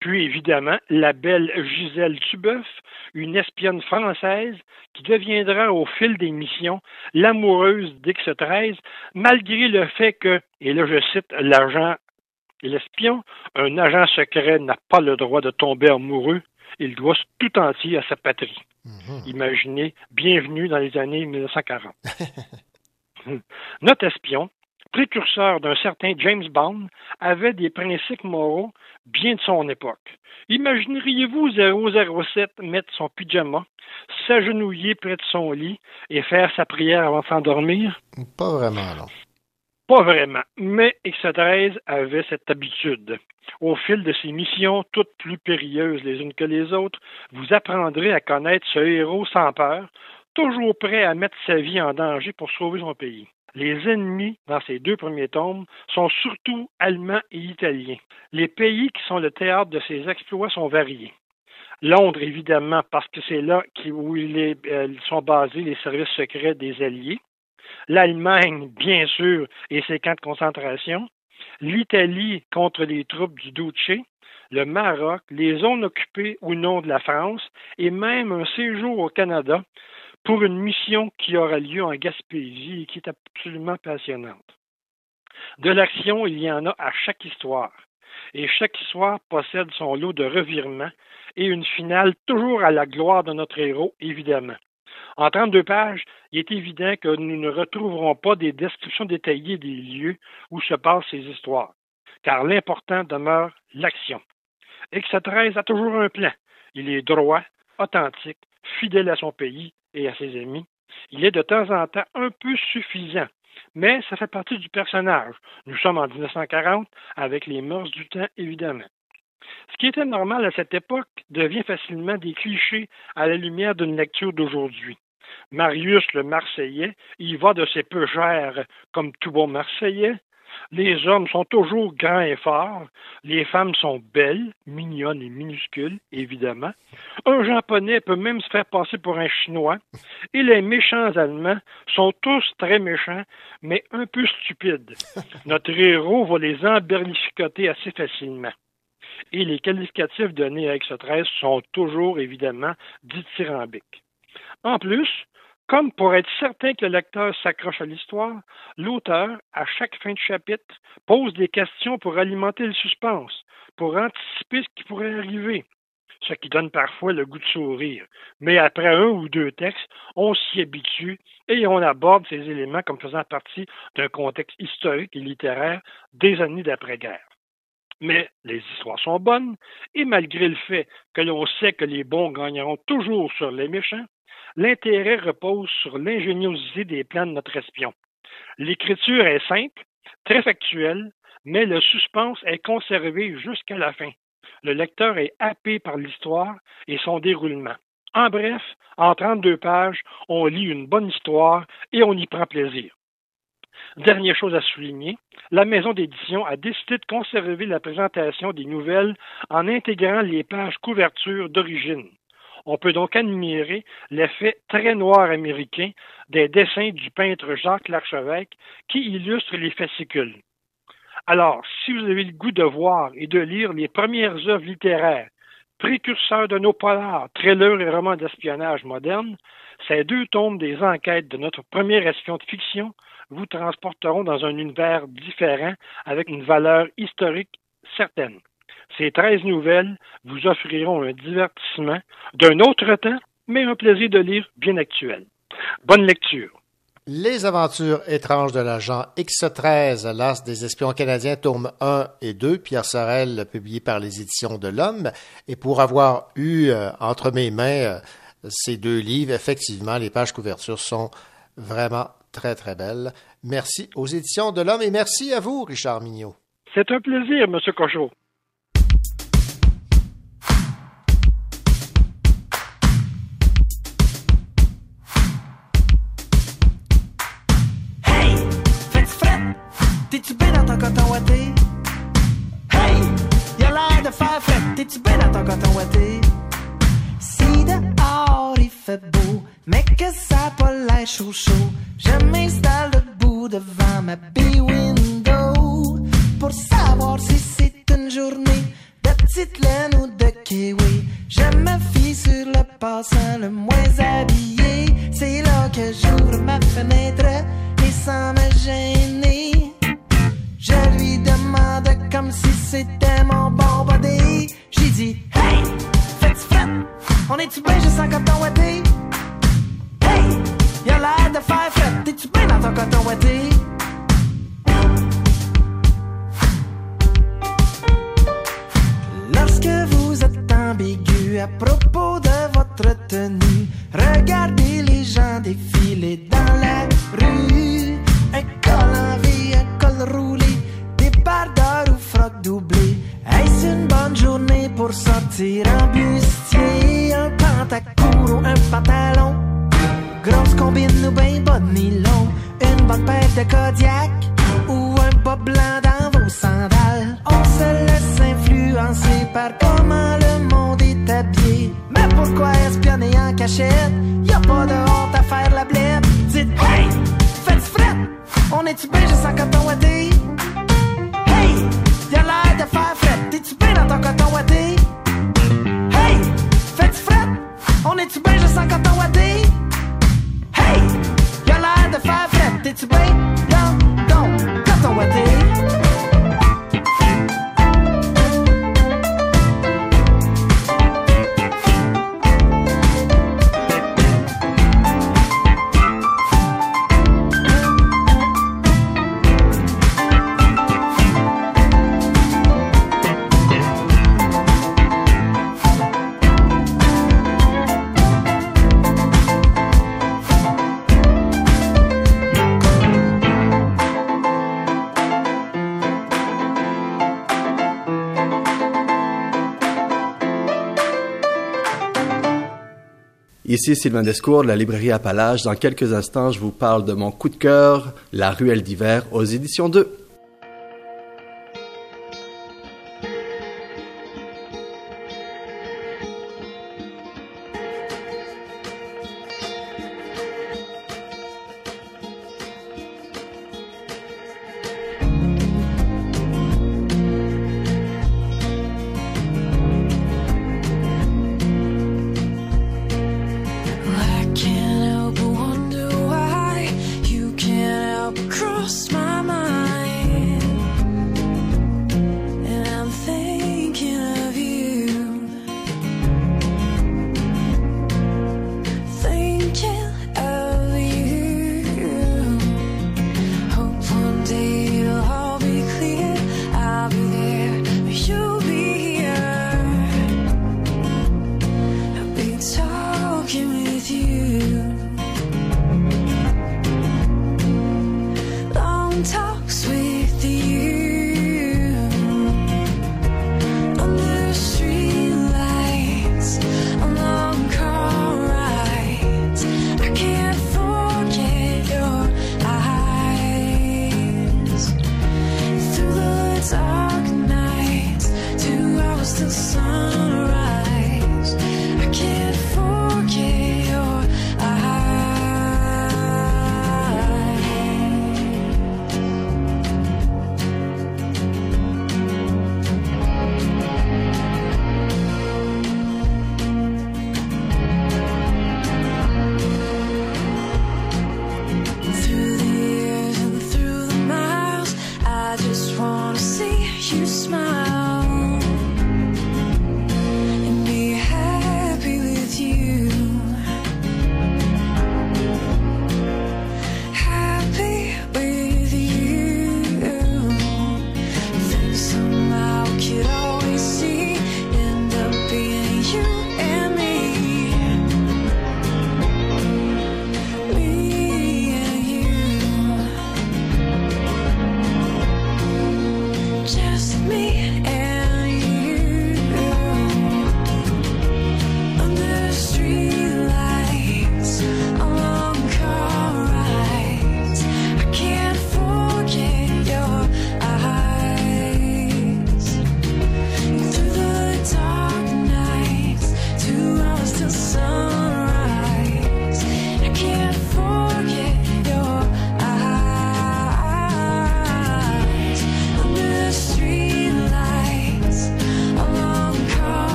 Puis, évidemment, la belle Gisèle Tubeuf, une espionne française qui deviendra au fil des missions l'amoureuse d'X13, malgré le fait que, et là je cite l'agent et l'espion, un agent secret n'a pas le droit de tomber amoureux, il doit tout entier à sa patrie. Imaginez, bienvenue dans les années 1940. Notre espion, précurseur d'un certain James Bond, avait des principes moraux bien de son époque. Imagineriez-vous 007 mettre son pyjama, s'agenouiller près de son lit et faire sa prière avant de s'endormir? Pas vraiment, non. Pas vraiment, mais X13 avait cette habitude. Au fil de ses missions, toutes plus périlleuses les unes que les autres, vous apprendrez à connaître ce héros sans peur, toujours prêt à mettre sa vie en danger pour sauver son pays. Les ennemis dans ces deux premiers tomes sont surtout allemands et italiens. Les pays qui sont le théâtre de ces exploits sont variés. Londres, évidemment, parce que c'est là où euh, sont basés les services secrets des Alliés. l'Allemagne, bien sûr, et ses camps de concentration, l'Italie contre les troupes du Duce, le Maroc, les zones occupées ou non de la France, et même un séjour au Canada pour une mission qui aura lieu en Gaspésie et qui est absolument passionnante. De l'action, il y en a à chaque histoire, et chaque histoire possède son lot de revirements et une finale toujours à la gloire de notre héros, évidemment. En 32 pages, il est évident que nous ne retrouverons pas des descriptions détaillées des lieux où se passent ces histoires, car l'important demeure l'action. X13 a toujours un plan. Il est droit, authentique, fidèle à son pays et à ses amis. Il est de temps en temps un peu suffisant, mais ça fait partie du personnage. Nous sommes en 1940 avec les mœurs du temps, évidemment. Ce qui était normal à cette époque devient facilement des clichés à la lumière d'une lecture d'aujourd'hui. Marius le Marseillais y va de ses peu chers comme tout bon Marseillais. Les hommes sont toujours grands et forts. Les femmes sont belles, mignonnes et minuscules, évidemment. Un japonais peut même se faire passer pour un chinois. Et les méchants allemands sont tous très méchants, mais un peu stupides. Notre héros va les emberlificoter assez facilement. Et les qualificatifs donnés avec ce 13 sont toujours, évidemment, dithyrambiques. En plus, comme pour être certain que le lecteur s'accroche à l'histoire, l'auteur, à chaque fin de chapitre, pose des questions pour alimenter le suspense, pour anticiper ce qui pourrait arriver, ce qui donne parfois le goût de sourire. Mais après un ou deux textes, on s'y habitue et on aborde ces éléments comme faisant partie d'un contexte historique et littéraire des années d'après-guerre. Mais les histoires sont bonnes, et malgré le fait que l'on sait que les bons gagneront toujours sur les méchants, l'intérêt repose sur l'ingéniosité des plans de notre espion. L'écriture est simple, très factuelle, mais le suspense est conservé jusqu'à la fin. Le lecteur est happé par l'histoire et son déroulement. En bref, en 32 pages, on lit une bonne histoire et on y prend plaisir. Dernière chose à souligner, la maison d'édition a décidé de conserver la présentation des nouvelles en intégrant les pages couverture d'origine. On peut donc admirer l'effet très noir américain des dessins du peintre Jacques Larchevêque qui illustrent les fascicules. Alors, si vous avez le goût de voir et de lire les premières œuvres littéraires, précurseurs de nos polars, thrillers et romans d'espionnage modernes, ces deux tomes des enquêtes de notre premier espion de fiction vous transporteront dans un univers différent avec une valeur historique certaine. Ces 13 nouvelles vous offriront un divertissement d'un autre temps, mais un plaisir de lire bien actuel. Bonne lecture. Les aventures étranges de l'agent X13, l'As des espions canadiens, tome 1 et 2, Pierre Sorel, publié par les éditions de l'Homme. Et pour avoir eu euh, entre mes mains euh, ces deux livres, effectivement, les pages couvertures sont vraiment très, très belles. Merci aux éditions de l'Homme et merci à vous, Richard Mignot. C'est un plaisir, M. Cochot. Hey, fais-tu fret? T'es-tu bien dans ton coton ouaté? Hey, y'a l'air de faire fret. T'es-tu bien dans ton coton ouaté? Si dehors il fait beau, mais que ça a pas l'air chaud chaud, je m'installe debout devant ma bay window pour savoir si c'est une journée de petite laine ou de kiwi. Je me fie sur le passant le moins habillé. C'est là que j'ouvre ma fenêtre et sans me gêner. Je lui demande comme si c'était mon bon body. J'ai dit, hey, fais-tu fret? On est-tu bien juste en ici Sylvain Descours de la librairie Appalache. Dans quelques instants, je vous parle de mon coup de cœur, La ruelle d'hiver, aux éditions 2.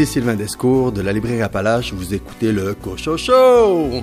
Ici Sylvain Descours de la librairie Appalache. Vous écoutez le Cocho Show.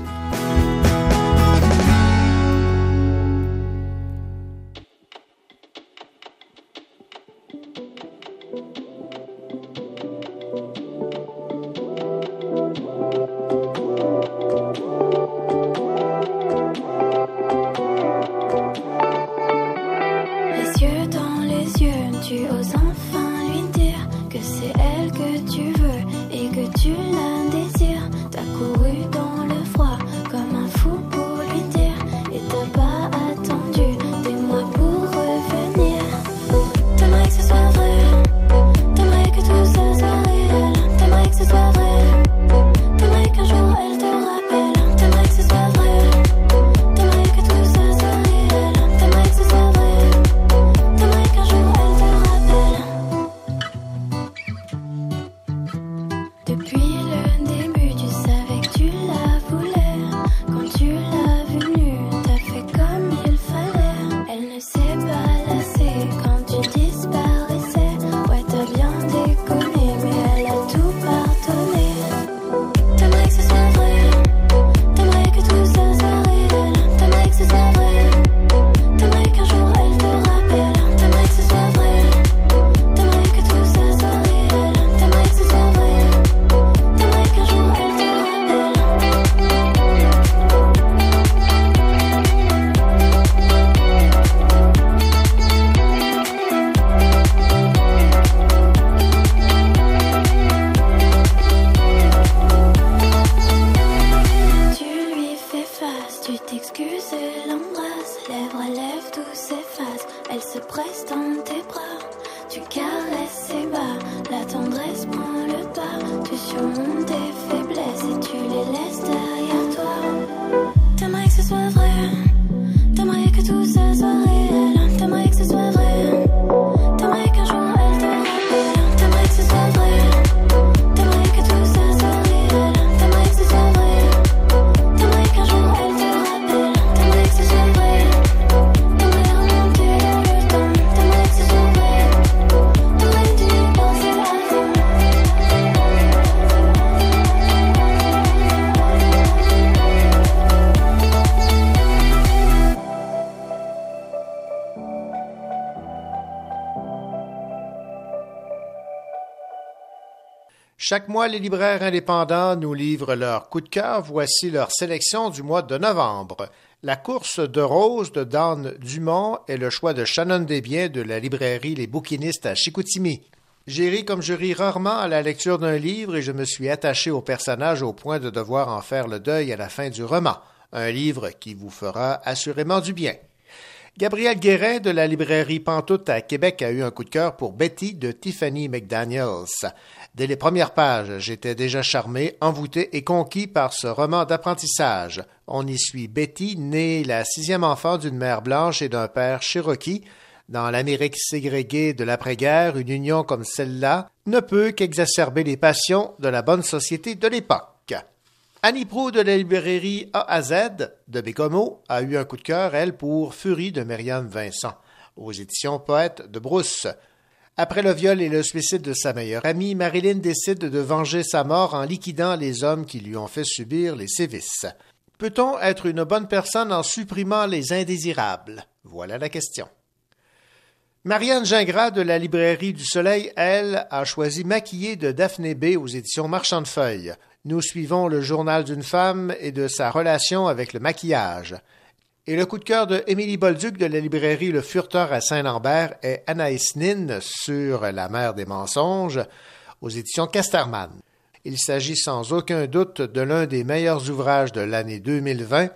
Chaque mois, les libraires indépendants nous livrent leur coup de cœur. Voici leur sélection du mois de novembre. La course de rose de Dan Dumont est le choix de Shannon Desbiens de la librairie Les Bouquinistes à Chicoutimi. J'ai ri comme je ris rarement à la lecture d'un livre et je me suis attaché au personnage au point de devoir en faire le deuil à la fin du roman. Un livre qui vous fera assurément du bien. Gabriel Guérin de la librairie Pantoute à Québec a eu un coup de cœur pour Betty de Tiffany McDaniels. Dès les premières pages, j'étais déjà charmé, envoûté et conquis par ce roman d'apprentissage. On y suit Betty, née la sixième enfant d'une mère blanche et d'un père cherokee. Dans l'Amérique ségrégée de l'après-guerre, une union comme celle-là ne peut qu'exacerber les passions de la bonne société de l'époque. Annie Proulx de la librairie A à Z de Bécomo a eu un coup de cœur, elle, pour Furie de Myriam Vincent, aux éditions Poète de Brousse. Après le viol et le suicide de sa meilleure amie, Marilyn décide de venger sa mort en liquidant les hommes qui lui ont fait subir les sévices. Peut-on être une bonne personne en supprimant les indésirables? Voilà la question. Marianne Gingras de la librairie du Soleil, elle, a choisi Maquillé de Daphné B aux éditions Marchand de Feuilles. Nous suivons le journal d'une femme et de sa relation avec le maquillage. Et le coup de cœur de Émilie Bolduc de la librairie Le Furteur à Saint-Lambert est Anaïs Nin sur La mer des mensonges aux éditions Casterman. Il s'agit sans aucun doute de l'un des meilleurs ouvrages de l'année 2020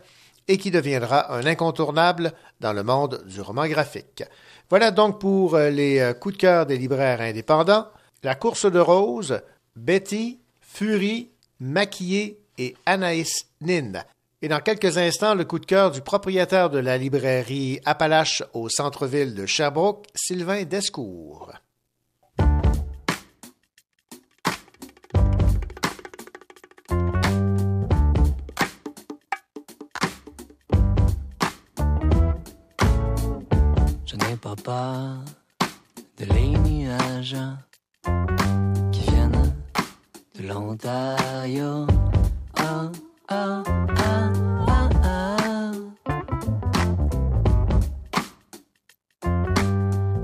et qui deviendra un incontournable dans le monde du roman graphique. Voilà donc pour les coups de cœur des libraires indépendants. La course de rose, Betty, Fury, Maquillé et Anaïs Nin. Et dans quelques instants, le coup de cœur du propriétaire de la librairie Appalache au centre-ville de Sherbrooke, Sylvain Descours. Je n'ai pas de les qui viennent de l'Ontario. Oh, oh, oh.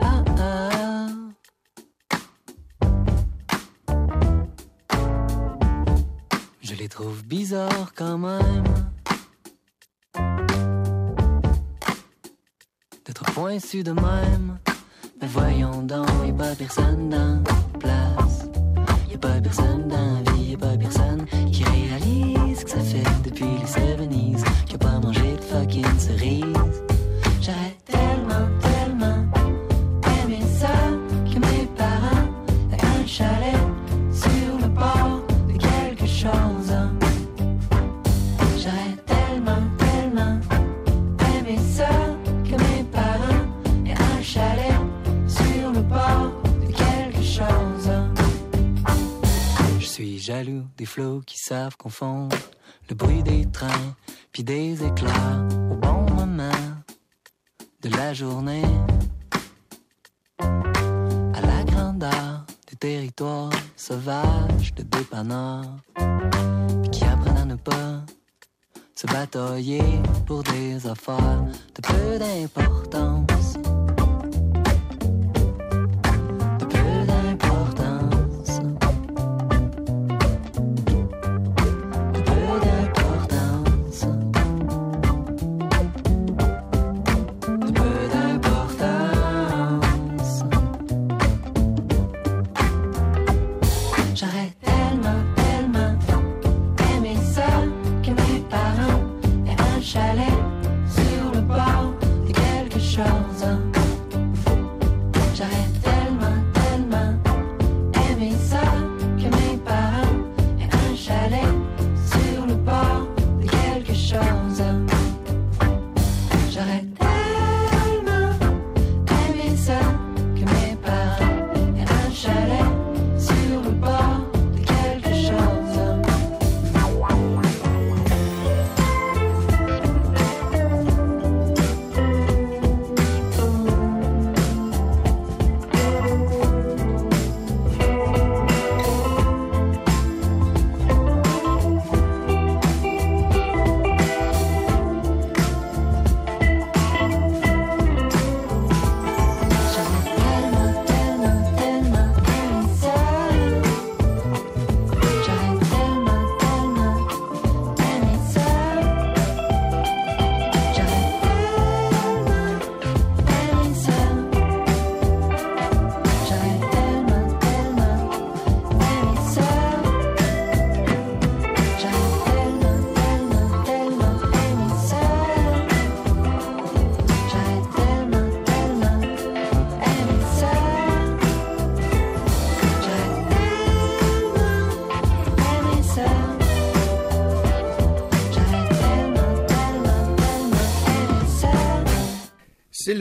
Oh, oh. Je les trouve bizarres quand même. D'être pointus de même. Mais voyons donc, y'a pas personne dans la place. Y'a pas personne dans la vie, y'a pas personne qui réalise que ça fait depuis les 70s qu'il a pas mangé de fucking cerises. Jaloux des flots qui savent confondre le bruit des trains puis des éclats au bon moment de la journée. À la grandeur des territoires sauvages de dépanneurs qui apprennent à ne pas se batailler pour des affaires de peu d'importance.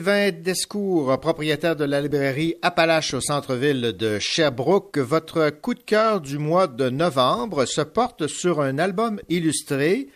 Sylvain Descours, propriétaire de la librairie Appalache au centre-ville de Sherbrooke, votre coup de cœur du mois de novembre se porte sur un album illustré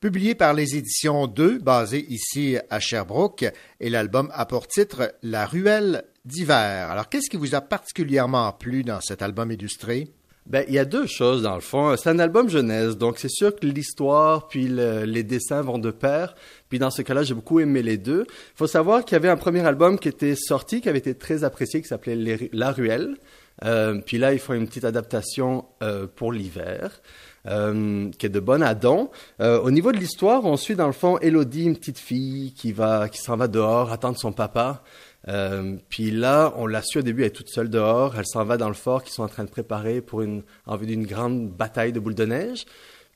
publié par les éditions 2, basé ici à Sherbrooke, et l'album a pour titre La ruelle d'hiver. Alors, qu'est-ce qui vous a particulièrement plu dans cet album illustré? Ben, il y a deux choses dans le fond. C'est un album jeunesse, donc c'est sûr que l'histoire puis le- les dessins vont de pair. Puis dans ce cas-là, j'ai beaucoup aimé les deux. Il faut savoir qu'il y avait un premier album qui était sorti, qui avait été très apprécié, qui s'appelait La Ruelle. Euh, puis là, ils font une petite adaptation euh, pour l'hiver. euh, qui est de bon adon. Euh, au niveau de l'histoire, on suit dans le fond Elodie, une petite fille qui va, qui s'en va dehors attendre son papa. Euh, puis là, on l'a su au début, elle est toute seule dehors. Elle s'en va dans le fort qu'ils sont en train de préparer pour une, en vue d'une grande bataille de boules de neige.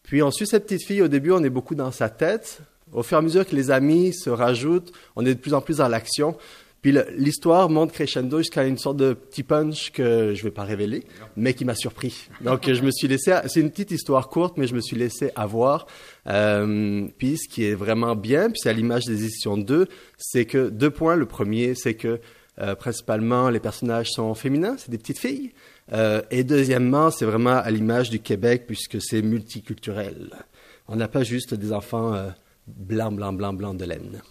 Puis on suit cette petite fille. Au début, on est beaucoup dans sa tête. Au fur et à mesure que les amis se rajoutent, on est de plus en plus dans l'action. Puis l'histoire monte crescendo jusqu'à une sorte de petit punch que je vais pas révéler, mais qui m'a surpris. Donc je me suis laissé, c'est une petite histoire courte, mais je me suis laissé avoir. Euh, puis ce qui est vraiment bien, puis c'est à l'image des éditions 2, c'est que deux points. Le premier, c'est que euh, principalement les personnages sont féminins, c'est des petites filles. Euh, et deuxièmement, c'est vraiment à l'image du Québec puisque c'est multiculturel. On n'a pas juste des enfants euh, blancs, blancs, blancs, blancs de laine.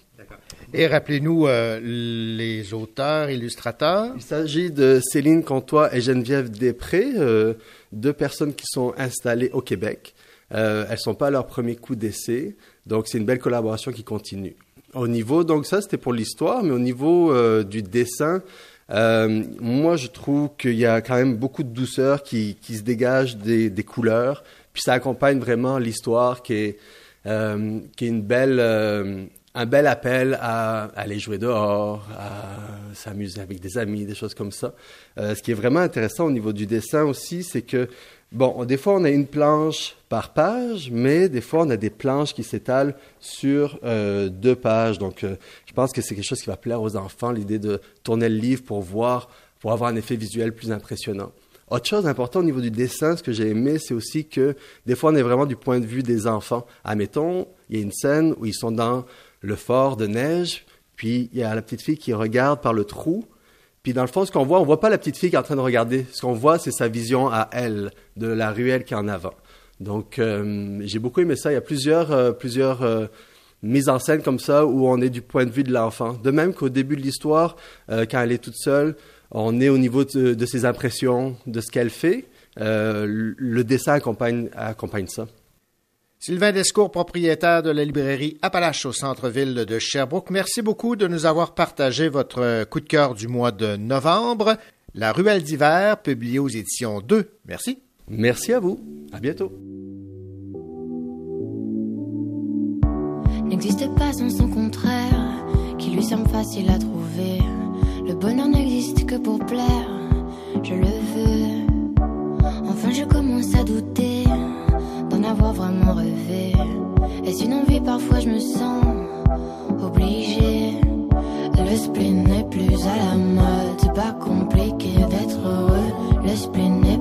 Et rappelez-nous euh, les auteurs, illustrateurs. Il s'agit de Céline Comtois et Geneviève Després, euh, deux personnes qui sont installées au Québec. Euh, elles sont pas à leur premier coup d'essai, donc c'est une belle collaboration qui continue. Au niveau, donc ça c'était pour l'histoire, mais au niveau euh, du dessin, euh, moi je trouve qu'il y a quand même beaucoup de douceur qui, qui se dégage des, des couleurs, puis ça accompagne vraiment l'histoire qui est, euh, qui est une belle, euh, un bel appel à, aller jouer dehors, à s'amuser avec des amis, des choses comme ça. Euh, ce qui est vraiment intéressant au niveau du dessin aussi, c'est que Bon, des fois, on a une planche par page, mais des fois, on a des planches qui s'étalent sur euh, deux pages. Donc, euh, je pense que c'est quelque chose qui va plaire aux enfants, l'idée de tourner le livre pour voir, pour avoir un effet visuel plus impressionnant. Autre chose importante au niveau du dessin, ce que j'ai aimé, c'est aussi que des fois, on est vraiment du point de vue des enfants. Admettons, il y a une scène où ils sont dans le fort de neige, puis il y a la petite fille qui regarde par le trou, puis dans le fond, ce qu'on voit, on voit pas la petite fille qui est en train de regarder. Ce qu'on voit, c'est sa vision à elle, de la ruelle qui est en avant. Donc, euh, j'ai beaucoup aimé ça. Il y a plusieurs, euh, plusieurs euh, mises en scène comme ça où on est du point de vue de l'enfant. De même qu'au début de l'histoire, euh, quand elle est toute seule, on est au niveau de, de ses impressions, de ce qu'elle fait. Euh, le dessin accompagne, accompagne ça. Sylvain Descours, propriétaire de la librairie Appalache au centre-ville de Sherbrooke, merci beaucoup de nous avoir partagé votre coup de cœur du mois de novembre. La Ruelle d'hiver, publiée aux éditions 2. Merci. Merci à vous. À bientôt. N'existe pas sans son contraire, qui lui semble facile à trouver. Le bonheur n'existe que pour plaire, je le veux. Enfin, je commence à douter d'en avoir vraiment rêvé. Est-ce une envie Parfois, je me sens obligée. Le spleen n'est plus à la mode, c'est pas compliqué d'être heureux. Le spleen n'est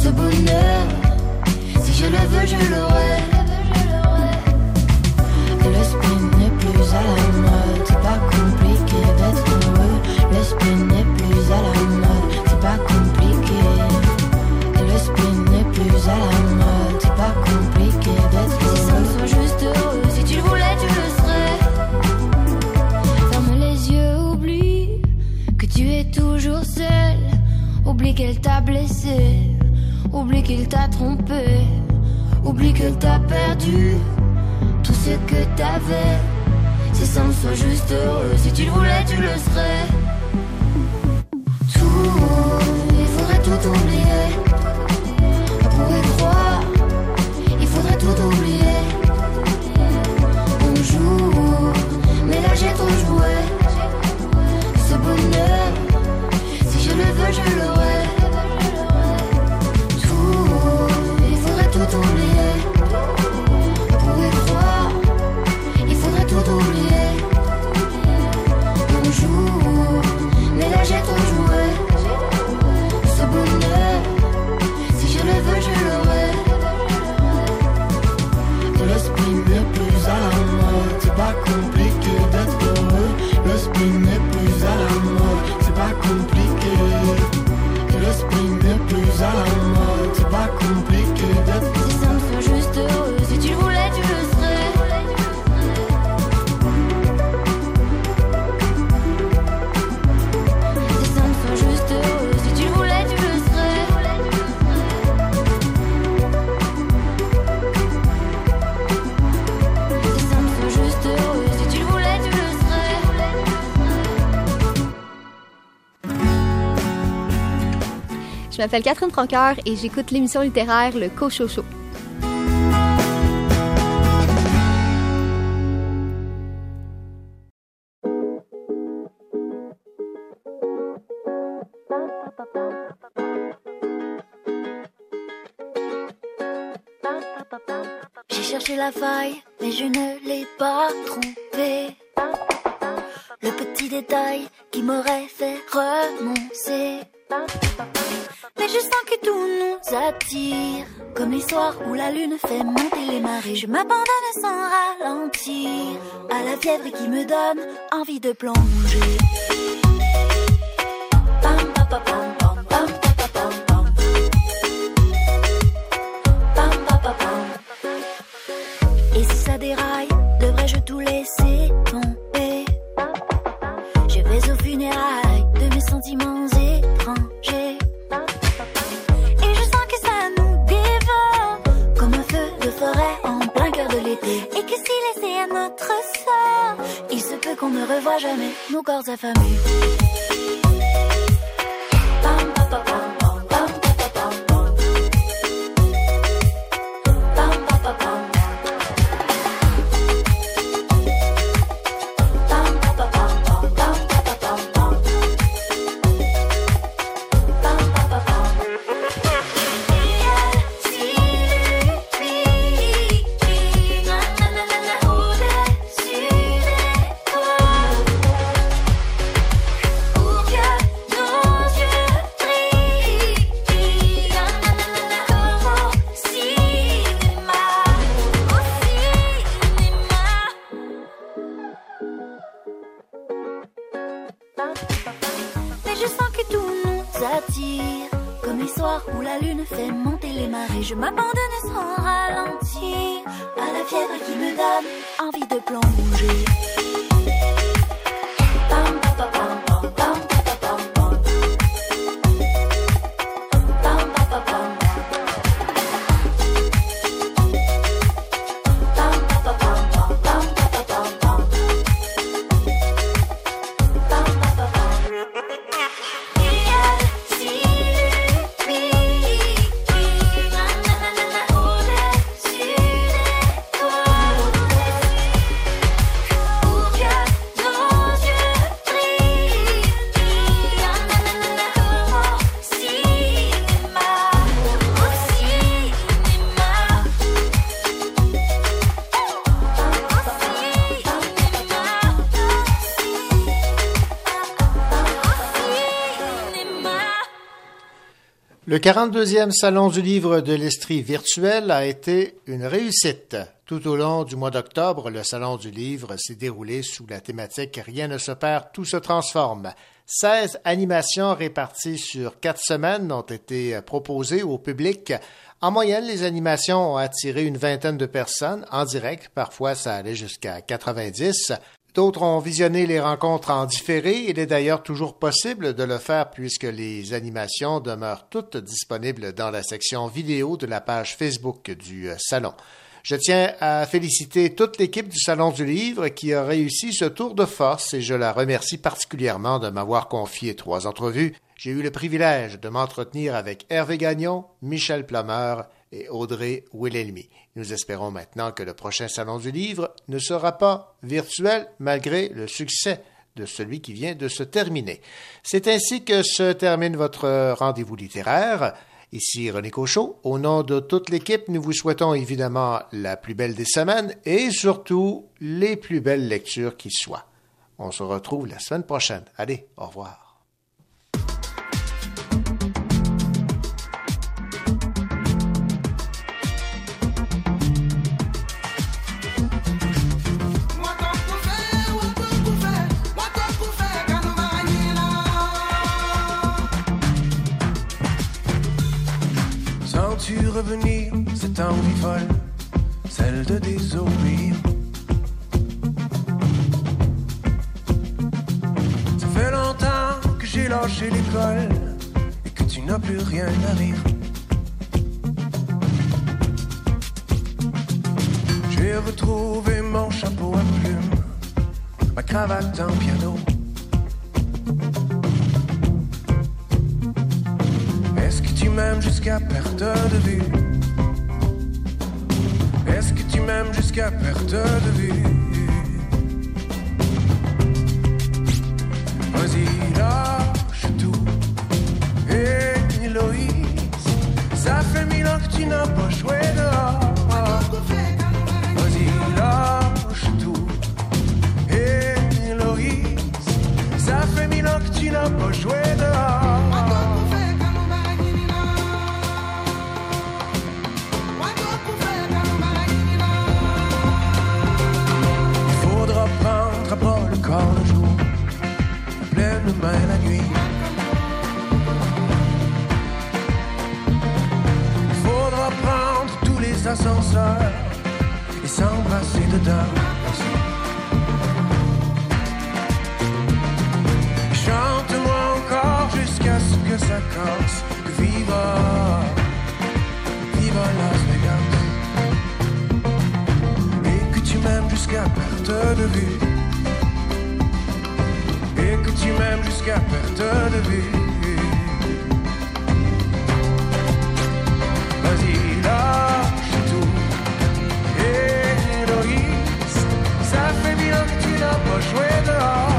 Ce bonheur, si je le veux, je l'aurai. Le spin n'est plus à la mode, c'est pas compliqué d'être heureux. Le spin n'est plus à la mode, c'est pas compliqué. Le spin n'est plus à la mode, c'est pas compliqué d'être heureux. Si ça soit juste heureux, si tu le voulais, tu le serais. Ferme les yeux, oublie que tu es toujours seul. Oublie qu'elle t'a blessé, oublie qu'il t'a trompé, oublie qu'elle t'a perdu tout ce que t'avais. Si ça me soit juste heureux, si tu le voulais, tu le serais. Tout, il faudrait tout oublier. On pourrait croire, il faudrait tout oublier. On joue, mais là j'ai trop joué. Ce bonheur, si je le veux, je l'aurai. Je m'appelle Catherine Francoeur et j'écoute l'émission littéraire Le Cochocho. J'ai cherché la faille, mais je ne l'ai pas trouvée. Le petit détail Comme l'histoire où la lune fait monter les marées. Je m'abandonne sans ralentir. À la fièvre qui me donne envie de plonger. Le 42e Salon du livre de l'Estrie virtuel a été une réussite. Tout au long du mois d'octobre, le Salon du livre s'est déroulé sous la thématique Rien ne se perd, tout se transforme. 16 animations réparties sur quatre semaines ont été proposées au public. En moyenne, les animations ont attiré une vingtaine de personnes en direct. Parfois, ça allait jusqu'à 90. D'autres ont visionné les rencontres en différé. Il est d'ailleurs toujours possible de le faire puisque les animations demeurent toutes disponibles dans la section vidéo de la page Facebook du Salon. Je tiens à féliciter toute l'équipe du Salon du Livre qui a réussi ce tour de force et je la remercie particulièrement de m'avoir confié trois entrevues. J'ai eu le privilège de m'entretenir avec Hervé Gagnon, Michel Plameur et Audrey Wilhelmy. Nous espérons maintenant que le prochain Salon du Livre ne sera pas virtuel malgré le succès de celui qui vient de se terminer. C'est ainsi que se termine votre rendez-vous littéraire. Ici René Cochot. Au nom de toute l'équipe, nous vous souhaitons évidemment la plus belle des semaines et surtout les plus belles lectures qui soient. On se retrouve la semaine prochaine. Allez, au revoir. Revenir cette envie folle, celle de désobéir Ça fait longtemps que j'ai lâché l'école et que tu n'as plus rien à rire. J'ai retrouvé mon chapeau à plumes, ma cravate en piano. M'aimes jusqu'à perte de vue Est-ce que tu m'aimes jusqu'à perte de vue? Vas-y, lâche tout. Et Héloïse, ça fait mille ans que tu n'as pas joué dehors. Vas-y, lâche tout. Et Héloïse, ça fait mille ans que tu n'as pas joué dehors. La nuit. Faudra prendre tous les ascenseurs et s'embrasser dedans. Chante-moi encore jusqu'à ce que ça casse, que viva, viva Las Vegas et que tu m'aimes jusqu'à perte de vue. Et que tu m'aimes jusqu'à perte de vue. Vas-y, lâche tout. Héloïse, ça fait bien que tu n'as pas joué dehors.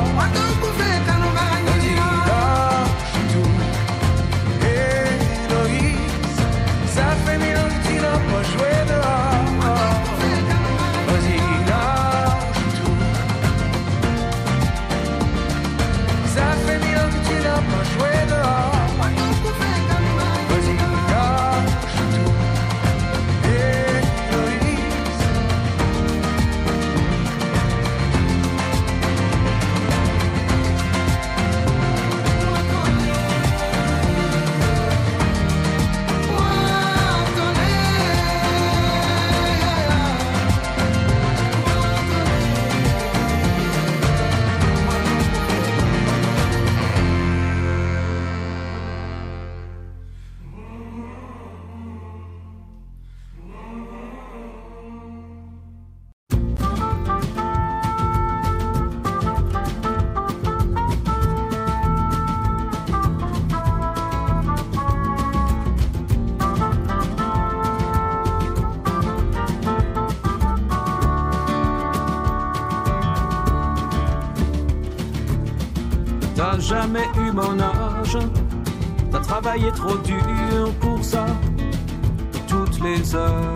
Trop dur pour ça. Toutes les heures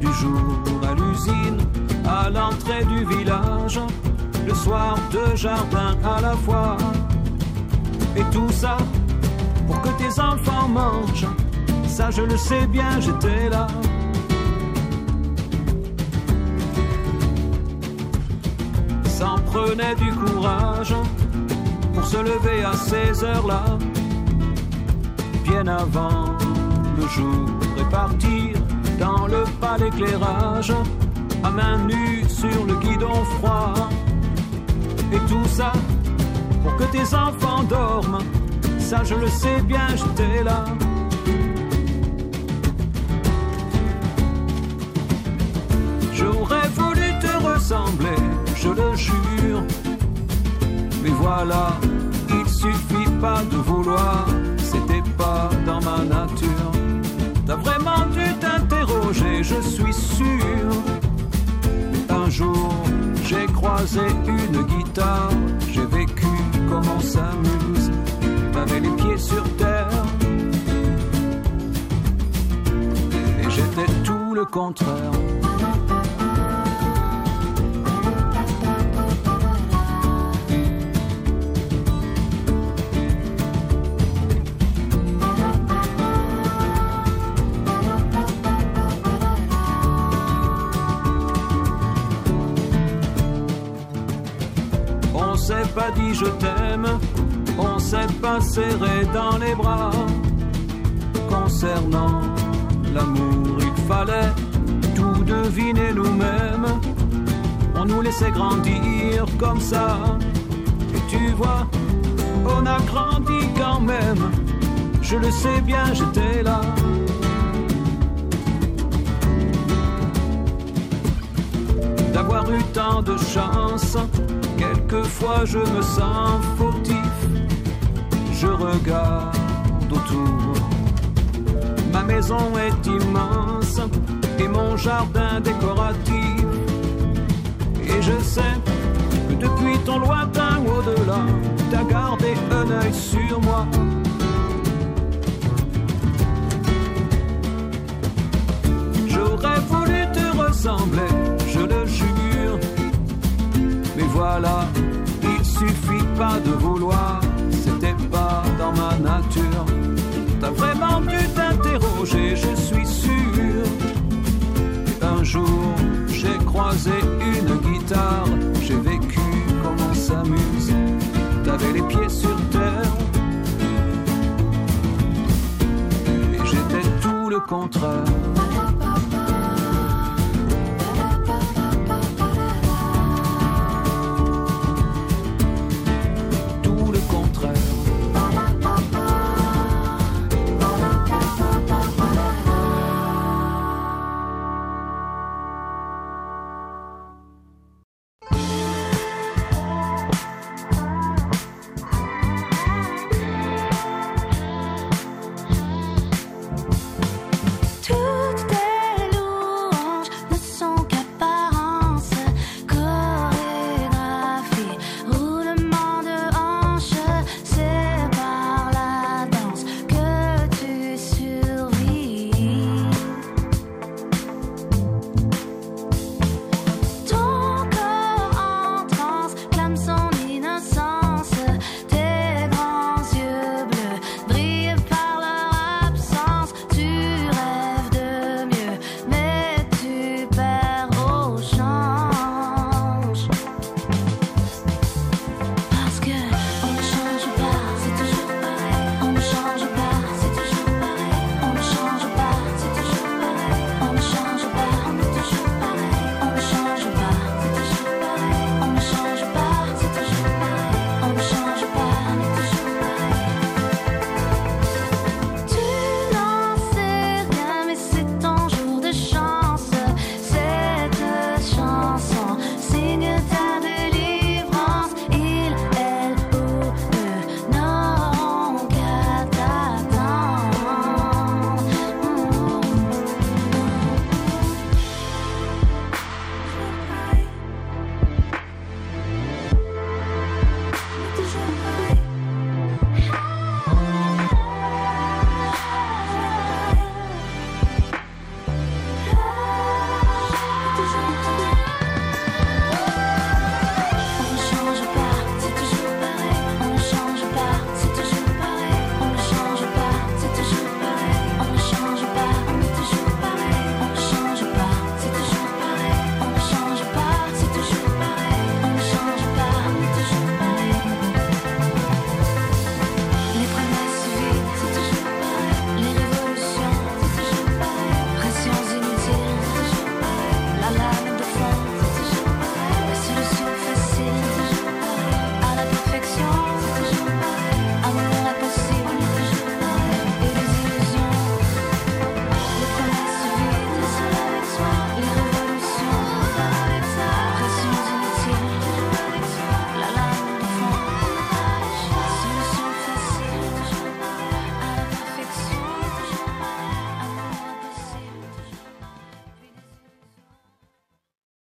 du jour à l'usine, à l'entrée du village, le soir de jardin à la fois. Et tout ça pour que tes enfants mangent. Ça je le sais bien, j'étais là. S'en prenait du courage pour se lever à ces heures-là, avant le jour et partir dans le pas d'éclairage, à main nue sur le guidon froid. Et tout ça pour que tes enfants dorment, ça je le sais bien, j'étais là. Sur terre. Et j'étais tout le contraire. On s'est pas dit je t'aime, serré dans les bras. Concernant l'amour, il fallait tout deviner nous-mêmes. On nous laissait grandir comme ça. Et tu vois, on a grandi quand même. Je le sais bien, j'étais là. D'avoir eu tant de chance, quelquefois je me sens fautif. Je regarde autour, maison est immense et mon jardin décoratif. Et je sais que depuis ton lointain au-delà, t'as gardé un œil sur moi. J'aurais voulu te ressembler, je le jure. Mais voilà, il suffit pas de vouloir, dans ma nature. T'as vraiment dû t'interroger, je suis sûr. Un jour, j'ai croisé une guitare, j'ai vécu comme on s'amuse. T'avais les pieds sur terre. Et j'étais tout le contraire.